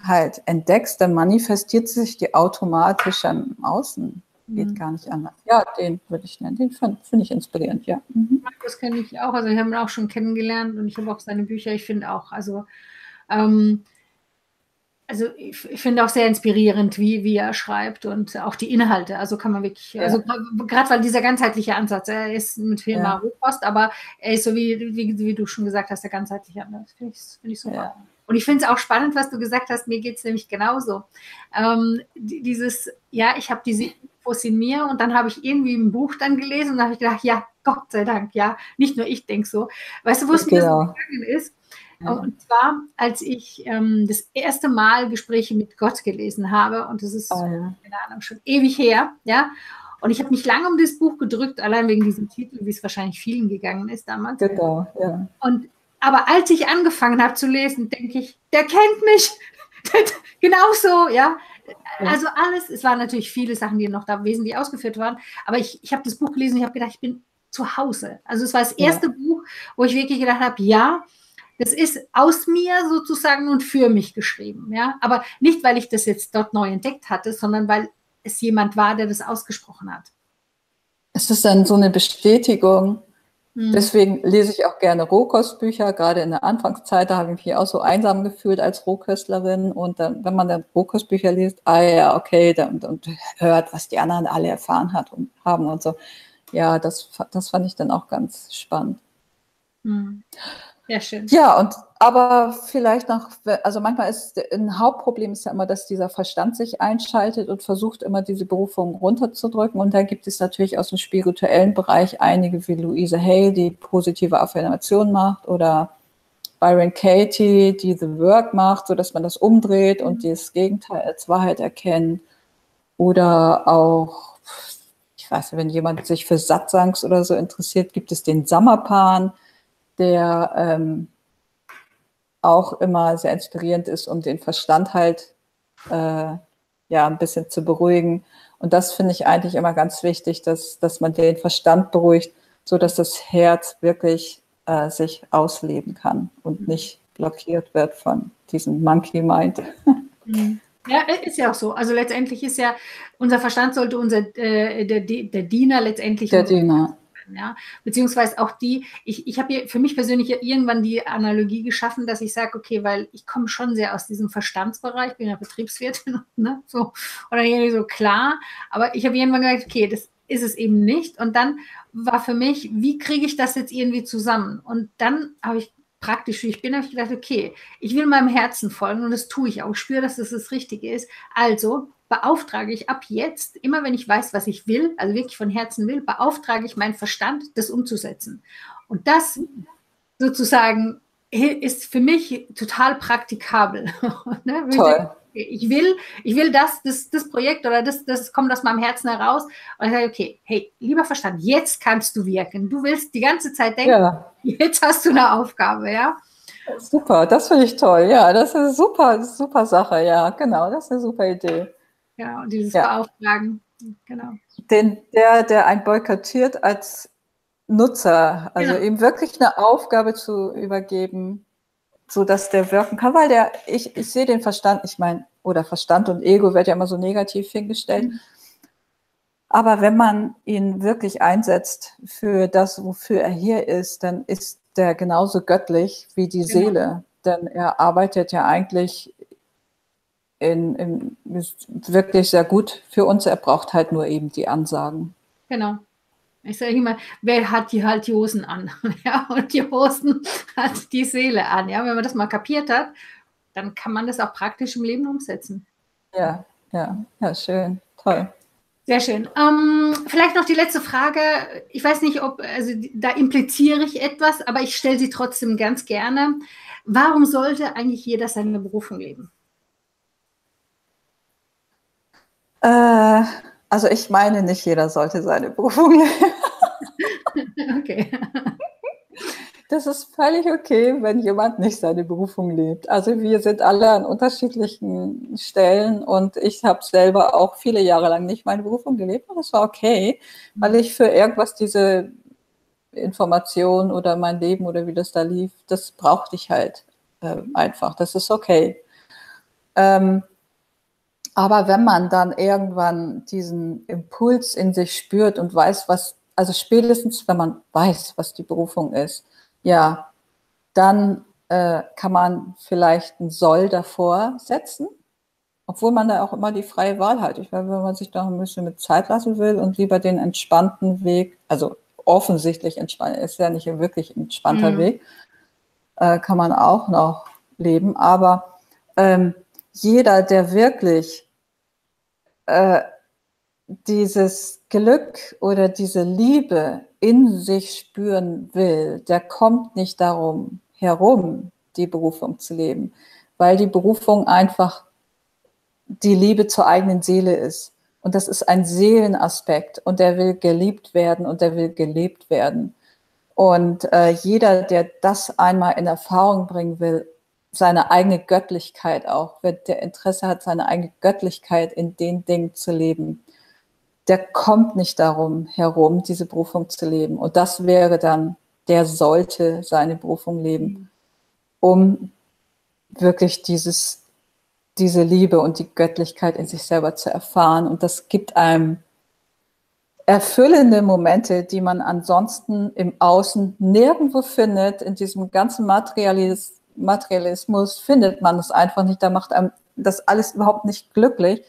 [SPEAKER 2] halt entdeckst, dann manifestiert sich die automatisch im Außen. Geht mhm. gar nicht anders. Ja, den würde ich nennen. Den finde find ich inspirierend, ja.
[SPEAKER 1] Mhm. Das kenne ich auch. Also, ich habe ihn auch schon kennengelernt und ich habe auch seine Bücher. Ich finde auch, also ähm, also ich, finde auch sehr inspirierend, wie, wie er schreibt und auch die Inhalte. Also kann man wirklich, ja. also gerade weil dieser ganzheitliche Ansatz, er ist mit viel ja. Rohkost, aber er ist so wie, wie, wie, du schon gesagt hast, der ganzheitliche Ansatz. Finde ich, find ich super. Ja. Und ich finde es auch spannend, was du gesagt hast, mir geht es nämlich genauso. Ähm, dieses, ja, ich habe diese Infos in mir und dann habe ich irgendwie ein Buch dann gelesen und habe ich gedacht, ja, Gott sei Dank, ja, nicht nur ich denke so. Weißt du, wo es mir so gegangen ist? Und zwar, als ich ähm, das erste Mal Gespräche mit Gott gelesen habe, und das ist, oh, ja. keine Ahnung, schon ewig her, ja. Und ich habe mich lange um das Buch gedrückt, allein wegen diesem Titel, wie es wahrscheinlich vielen gegangen ist damals.
[SPEAKER 2] Genau, ja.
[SPEAKER 1] Und aber als ich angefangen habe zu lesen, denke ich, der kennt mich. Genauso, ja. Also alles, es waren natürlich viele Sachen, die noch da wesentlich ausgeführt waren, aber ich, ich habe das Buch gelesen und ich habe gedacht, ich bin zu Hause. Also es war das erste ja. Buch, wo ich wirklich gedacht habe, ja, das ist aus mir sozusagen und für mich geschrieben, ja. Aber nicht, weil ich das jetzt dort neu entdeckt hatte, sondern weil es jemand war, der das ausgesprochen hat.
[SPEAKER 2] Es ist dann so eine Bestätigung. Hm. Deswegen lese ich auch gerne Rohkostbücher. Gerade in der Anfangszeit, da habe ich mich auch so einsam gefühlt als Rohköstlerin. Und dann, wenn man dann Rohkostbücher liest, ah ja, okay, dann, und hört, was die anderen alle erfahren hat und haben und so. Ja, das, das fand ich dann auch ganz spannend.
[SPEAKER 1] Hm. Ja, schön.
[SPEAKER 2] Ja, und aber vielleicht noch, also manchmal ist ein Hauptproblem ist ja immer, dass dieser Verstand sich einschaltet und versucht immer diese Berufung runterzudrücken. Und da gibt es natürlich aus dem spirituellen Bereich einige wie Louise Hay, die positive Affirmation macht oder Byron Katie, die The Work macht, sodass man das umdreht und das Gegenteil als Wahrheit erkennt. Oder auch, ich weiß nicht, wenn jemand sich für Satsangs oder so interessiert, gibt es den Samapan der ähm, auch immer sehr inspirierend ist, um den Verstand halt äh, ja ein bisschen zu beruhigen. Und das finde ich eigentlich immer ganz wichtig, dass, dass man den Verstand beruhigt, so dass das Herz wirklich äh, sich ausleben kann und nicht blockiert wird von diesem Monkey Mind.
[SPEAKER 1] Mhm. Ja, ist ja auch so. Also letztendlich ist ja, unser Verstand sollte unser, äh, der, der Diener letztendlich.
[SPEAKER 2] Der Diener
[SPEAKER 1] ja, beziehungsweise auch die, ich, ich habe für mich persönlich irgendwann die Analogie geschaffen, dass ich sage, okay, weil ich komme schon sehr aus diesem Verstandsbereich, bin ja Betriebswirtin, ne, so, oder irgendwie so klar, aber ich habe irgendwann gesagt, okay, das ist es eben nicht. Und dann war für mich, wie kriege ich das jetzt irgendwie zusammen? Und dann habe ich praktisch, wie ich bin, habe ich gedacht, okay, ich will meinem Herzen folgen und das tue ich auch, ich spüre, dass das das Richtige ist, also beauftrage ich ab jetzt, immer wenn ich weiß, was ich will, also wirklich von Herzen will, beauftrage ich meinen Verstand, das umzusetzen. Und das sozusagen ist für mich total praktikabel.
[SPEAKER 2] ne? Toll.
[SPEAKER 1] Ich will, ich will das, das, das Projekt oder das, das kommt aus meinem Herzen heraus. Und ich sage, okay, hey, lieber Verstand, jetzt kannst du wirken. Du willst die ganze Zeit denken, ja. jetzt hast du eine Aufgabe, ja.
[SPEAKER 2] Super, das finde ich toll. Ja, das ist eine super, super Sache. Ja, genau, das ist eine super Idee.
[SPEAKER 1] Genau, dieses ja. Beauftragen. Genau.
[SPEAKER 2] Den, der, der ein boykottiert als Nutzer, also genau. ihm wirklich eine Aufgabe zu übergeben, so dass der wirken kann, weil der, ich, ich sehe den Verstand, ich meine, oder Verstand und Ego wird ja immer so negativ hingestellt. Mhm. Aber wenn man ihn wirklich einsetzt für das, wofür er hier ist, dann ist der genauso göttlich wie die genau. Seele. Denn er arbeitet ja eigentlich in, in, wirklich sehr gut für uns. Er braucht halt nur eben die Ansagen.
[SPEAKER 1] Genau. Ich sage immer, wer hat die halt die Hosen an? Ja, und die Hosen hat die Seele an. Ja, wenn man das mal kapiert hat, dann kann man das auch praktisch im Leben umsetzen.
[SPEAKER 2] Ja, ja, ja, schön, toll.
[SPEAKER 1] Sehr schön. Ähm, vielleicht noch die letzte Frage. Ich weiß nicht, ob, also da impliziere ich etwas, aber ich stelle sie trotzdem ganz gerne. Warum sollte eigentlich jeder seine Berufung leben?
[SPEAKER 2] Äh, also ich meine, nicht jeder sollte seine Berufung leben. okay. Das ist völlig okay, wenn jemand nicht seine Berufung lebt. Also wir sind alle an unterschiedlichen Stellen und ich habe selber auch viele Jahre lang nicht meine Berufung gelebt und das war okay, weil ich für irgendwas diese Information oder mein Leben oder wie das da lief, das brauchte ich halt äh, einfach. Das ist okay. Ähm, aber wenn man dann irgendwann diesen Impuls in sich spürt und weiß, was, also spätestens, wenn man weiß, was die Berufung ist, ja, dann äh, kann man vielleicht ein Soll davor setzen, obwohl man da auch immer die freie Wahl hat. Ich meine, wenn man sich da ein bisschen mit Zeit lassen will und lieber den entspannten Weg, also offensichtlich entspannt, ist ja nicht ein wirklich entspannter mhm. Weg, äh, kann man auch noch leben. Aber ähm, jeder, der wirklich äh, dieses Glück oder diese Liebe in sich spüren will, der kommt nicht darum herum, die Berufung zu leben, weil die Berufung einfach die Liebe zur eigenen Seele ist. Und das ist ein Seelenaspekt und der will geliebt werden und der will gelebt werden. Und äh, jeder, der das einmal in Erfahrung bringen will, seine eigene Göttlichkeit auch, wer der Interesse hat, seine eigene Göttlichkeit in den Dingen zu leben, der kommt nicht darum herum, diese Berufung zu leben. Und das wäre dann, der sollte seine Berufung leben, um wirklich dieses, diese Liebe und die Göttlichkeit in sich selber zu erfahren. Und das gibt einem erfüllende Momente, die man ansonsten im Außen nirgendwo findet. In diesem ganzen Materialis Materialismus findet man es einfach nicht. Da macht einem das alles überhaupt nicht glücklich.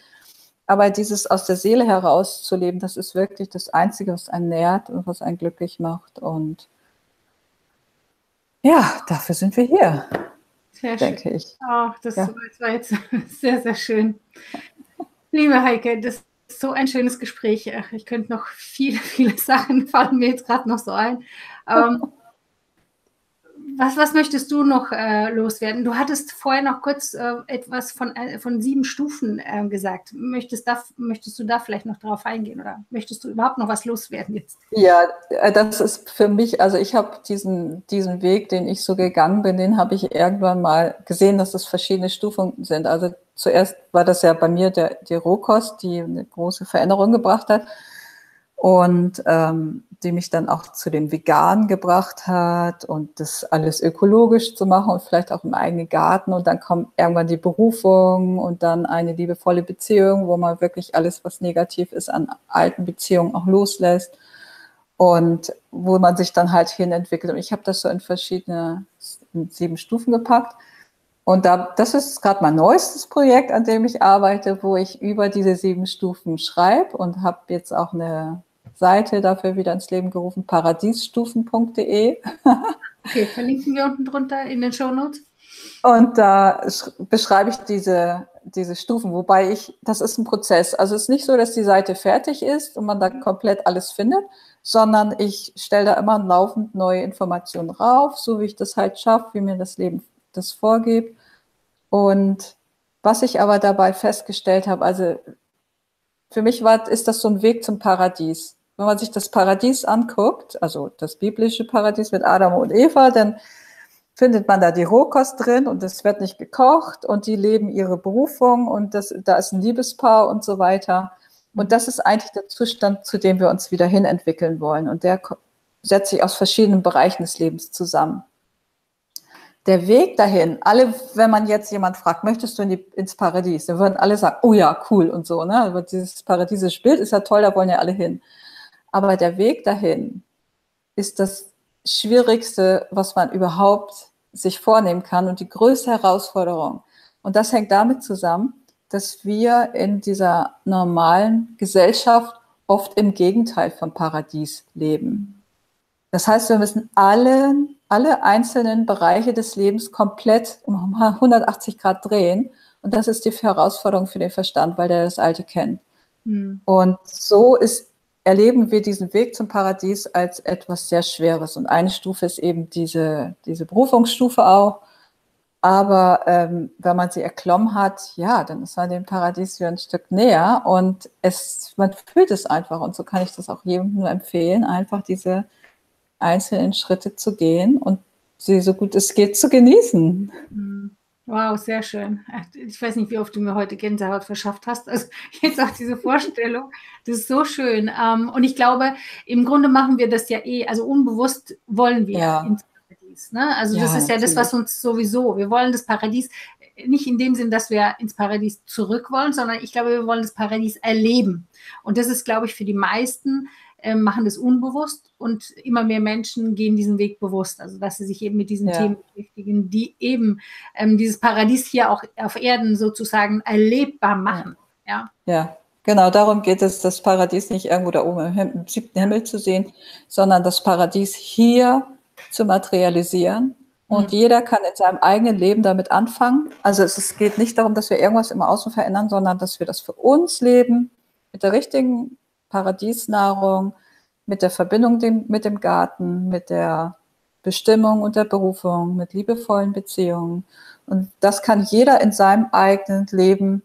[SPEAKER 2] Aber dieses aus der Seele heraus zu leben, das ist wirklich das Einzige, was einen nährt und was einen glücklich macht. Und ja, dafür sind wir hier,
[SPEAKER 1] sehr denke schön. ich. Ach, das ja. war jetzt sehr, sehr schön. Liebe Heike, das ist so ein schönes Gespräch. Ich könnte noch viele, viele Sachen fallen mir jetzt gerade noch so ein. Ähm, was, was möchtest du noch äh, loswerden? Du hattest vorher noch kurz äh, etwas von, äh, von sieben Stufen äh, gesagt. Möchtest, da, möchtest du da vielleicht noch drauf eingehen oder möchtest du überhaupt noch was loswerden jetzt?
[SPEAKER 2] Ja, äh, das ist für mich, also ich habe diesen, diesen Weg, den ich so gegangen bin, den habe ich irgendwann mal gesehen, dass das verschiedene Stufen sind. Also zuerst war das ja bei mir der, die Rohkost, die eine große Veränderung gebracht hat und ähm, die mich dann auch zu den Veganen gebracht hat und das alles ökologisch zu machen und vielleicht auch im eigenen Garten. Und dann kommt irgendwann die Berufung und dann eine liebevolle Beziehung, wo man wirklich alles, was negativ ist, an alten Beziehungen auch loslässt und wo man sich dann halt hinentwickelt. Und ich habe das so in verschiedene in sieben Stufen gepackt. Und da, das ist gerade mein neuestes Projekt, an dem ich arbeite, wo ich über diese sieben Stufen schreibe und habe jetzt auch eine Seite dafür wieder ins Leben gerufen, paradiesstufen.de.
[SPEAKER 1] okay, verlinken wir unten drunter in den Show Notes.
[SPEAKER 2] Und da beschreibe ich diese, diese Stufen, wobei ich, das ist ein Prozess. Also es ist nicht so, dass die Seite fertig ist und man da komplett alles findet, sondern ich stelle da immer laufend neue Informationen rauf, so wie ich das halt schaffe, wie mir das Leben das vorgibt. Und was ich aber dabei festgestellt habe, also für mich war, ist das so ein Weg zum Paradies wenn man sich das Paradies anguckt, also das biblische Paradies mit Adam und Eva, dann findet man da die Rohkost drin und es wird nicht gekocht und die leben ihre Berufung und das, da ist ein Liebespaar und so weiter. Und das ist eigentlich der Zustand, zu dem wir uns wieder hin entwickeln wollen. Und der setzt sich aus verschiedenen Bereichen des Lebens zusammen. Der Weg dahin, alle, wenn man jetzt jemand fragt, möchtest du in die, ins Paradies, dann würden alle sagen, oh ja, cool und so. Ne? Aber dieses paradiesische Bild ist ja toll, da wollen ja alle hin. Aber der Weg dahin ist das Schwierigste, was man überhaupt sich vornehmen kann und die größte Herausforderung. Und das hängt damit zusammen, dass wir in dieser normalen Gesellschaft oft im Gegenteil vom Paradies leben. Das heißt, wir müssen alle, alle einzelnen Bereiche des Lebens komplett um 180 Grad drehen. Und das ist die Herausforderung für den Verstand, weil der das Alte kennt. Mhm. Und so ist erleben wir diesen Weg zum Paradies als etwas sehr Schweres. Und eine Stufe ist eben diese, diese Berufungsstufe auch. Aber ähm, wenn man sie erklommen hat, ja, dann ist man dem Paradies wieder ein Stück näher und es, man fühlt es einfach. Und so kann ich das auch jedem nur empfehlen, einfach diese einzelnen Schritte zu gehen und sie so gut es geht zu genießen.
[SPEAKER 1] Mhm. Wow, sehr schön. Ich weiß nicht, wie oft du mir heute Gänsehaut verschafft hast. Also jetzt auch diese Vorstellung, das ist so schön. Ähm, und ich glaube, im Grunde machen wir das ja eh, also unbewusst wollen wir ja. ins Paradies. Ne? Also ja, das ist ja das, was uns sowieso, wir wollen das Paradies nicht in dem Sinn, dass wir ins Paradies zurück wollen, sondern ich glaube, wir wollen das Paradies erleben. Und das ist, glaube ich, für die meisten äh, machen das unbewusst und immer mehr Menschen gehen diesen Weg bewusst, also dass sie sich eben mit diesen ja. Themen beschäftigen, die eben ähm, dieses Paradies hier auch auf Erden sozusagen erlebbar machen.
[SPEAKER 2] Ja. ja. Genau, darum geht es, das Paradies nicht irgendwo da oben im, siebten Himmel zu sehen, sondern das Paradies hier zu materialisieren. Und mhm. jeder kann in seinem eigenen Leben damit anfangen. Also es, es geht nicht darum, dass wir irgendwas im Außen verändern, sondern dass wir das für uns leben, mit der richtigen Paradiesnahrung, mit der Verbindung dem, mit dem Garten, mit der Bestimmung und der Berufung, mit liebevollen Beziehungen. Und das kann jeder in seinem eigenen Leben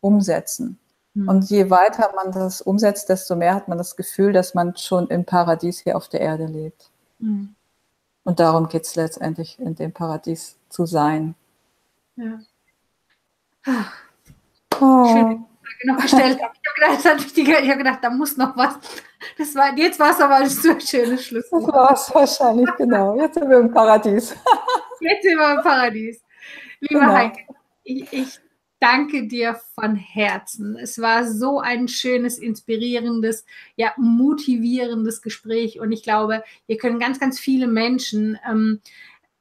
[SPEAKER 2] umsetzen. Mhm. Und je weiter man das umsetzt, desto mehr hat man das Gefühl, dass man schon im Paradies hier auf der Erde lebt. Mhm. Und darum geht es letztendlich, in dem Paradies zu sein. Ja.
[SPEAKER 1] Ach. Oh. Schön noch gestellt habe. Ich habe gedacht, ich habe gedacht, da muss noch was. Das war, jetzt war es aber ein so schönes Schluss.
[SPEAKER 2] Das war es wahrscheinlich, genau. Jetzt sind wir im Paradies.
[SPEAKER 1] Jetzt sind wir im Paradies. Lieber genau. Heike, ich, ich danke dir von Herzen. Es war so ein schönes, inspirierendes, ja, motivierendes Gespräch. Und ich glaube, hier können ganz, ganz viele Menschen ähm,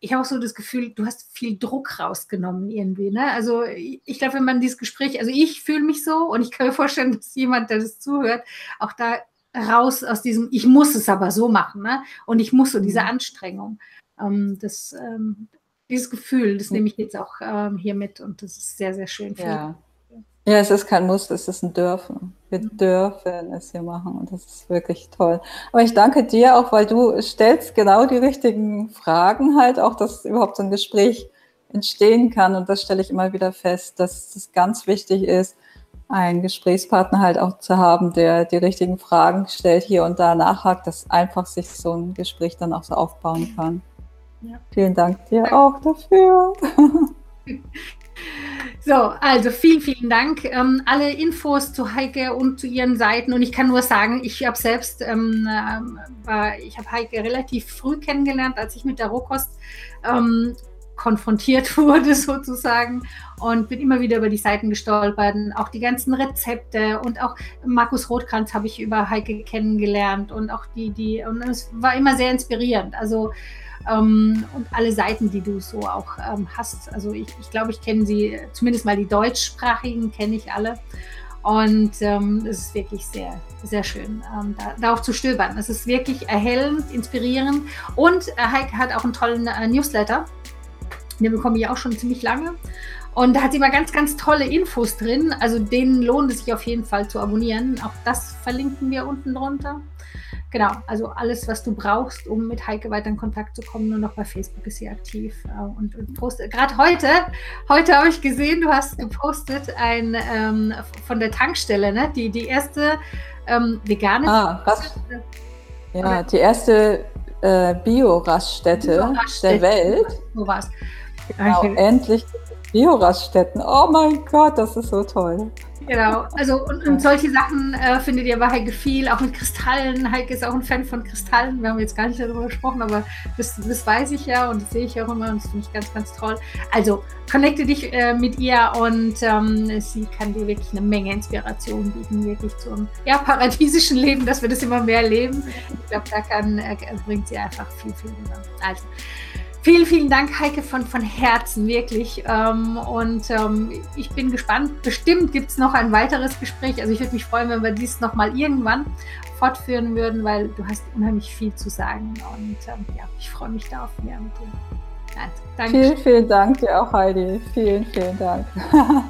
[SPEAKER 1] ich habe auch so das Gefühl, du hast viel Druck rausgenommen irgendwie. Ne? Also ich glaube, wenn man dieses Gespräch, also ich fühle mich so und ich kann mir vorstellen, dass jemand, der das zuhört, auch da raus aus diesem, ich muss es aber so machen, ne? Und ich muss so diese mhm. Anstrengung. Ähm, das, ähm, dieses Gefühl, das nehme ich jetzt auch ähm, hier mit und das ist sehr, sehr schön.
[SPEAKER 2] Ja. Ja, es ist kein Muss, es ist ein Dürfen. Wir mhm. dürfen es hier machen und das ist wirklich toll. Aber ich danke dir auch, weil du stellst genau die richtigen Fragen halt auch, dass überhaupt so ein Gespräch entstehen kann und das stelle ich immer wieder fest, dass es ganz wichtig ist, einen Gesprächspartner halt auch zu haben, der die richtigen Fragen stellt, hier und da nachhakt, dass einfach sich so ein Gespräch dann auch so aufbauen kann. Ja. Vielen Dank dir auch dafür.
[SPEAKER 1] So, also vielen, vielen Dank. Ähm, alle Infos zu Heike und zu ihren Seiten. Und ich kann nur sagen, ich habe selbst, ähm, äh, war, ich habe Heike relativ früh kennengelernt, als ich mit der Rohkost ähm, konfrontiert wurde sozusagen und bin immer wieder über die Seiten gestolpert. Auch die ganzen Rezepte und auch Markus Rothkranz habe ich über Heike kennengelernt und auch die, die, und es war immer sehr inspirierend. Also ähm, und alle Seiten, die du so auch ähm, hast. Also ich, ich glaube, ich kenne sie, zumindest mal die deutschsprachigen kenne ich alle. Und ähm, es ist wirklich sehr, sehr schön, ähm, da, da, auch zu stöbern. Es ist wirklich erhellend, inspirierend. Und äh, Heike hat auch einen tollen äh, Newsletter. Den bekomme ich auch schon ziemlich lange. Und da hat sie immer ganz, ganz tolle Infos drin. Also den lohnt es sich auf jeden Fall zu abonnieren. Auch das verlinken wir unten drunter. Genau, also alles, was du brauchst, um mit Heike weiter in Kontakt zu kommen. Nur noch bei Facebook ist sie aktiv äh, und, und postet. Gerade heute, heute habe ich gesehen, du hast gepostet ein ähm, von der Tankstelle, ne? Die, die erste ähm, vegane.
[SPEAKER 2] Ah, Rast, ja, die erste äh, Bio-Raststätte Bio der Welt.
[SPEAKER 1] So war's.
[SPEAKER 2] Genau, endlich Bio-Raststätten. Oh mein Gott, das ist so toll.
[SPEAKER 1] Genau, also und, und solche Sachen äh, findet ihr bei Heike viel, auch mit Kristallen. Heike ist auch ein Fan von Kristallen. Wir haben jetzt gar nicht darüber gesprochen, aber das, das weiß ich ja und das sehe ich auch immer und das finde ich ganz, ganz toll. Also connecte dich äh, mit ihr und ähm, sie kann dir wirklich eine Menge Inspiration bieten, wirklich zum ja, paradiesischen Leben, dass wir das immer mehr leben. Ich glaube, da kann, äh, bringt sie einfach viel, viel rüber. Also Vielen, vielen Dank, Heike, von, von Herzen, wirklich. Ähm, und ähm, ich bin gespannt. Bestimmt gibt es noch ein weiteres Gespräch. Also ich würde mich freuen, wenn wir dies nochmal irgendwann fortführen würden, weil du hast unheimlich viel zu sagen. Und ähm, ja, ich freue mich da auf mehr mit dir.
[SPEAKER 2] Also, danke. Vielen, vielen Dank dir auch, Heidi. Vielen, vielen Dank.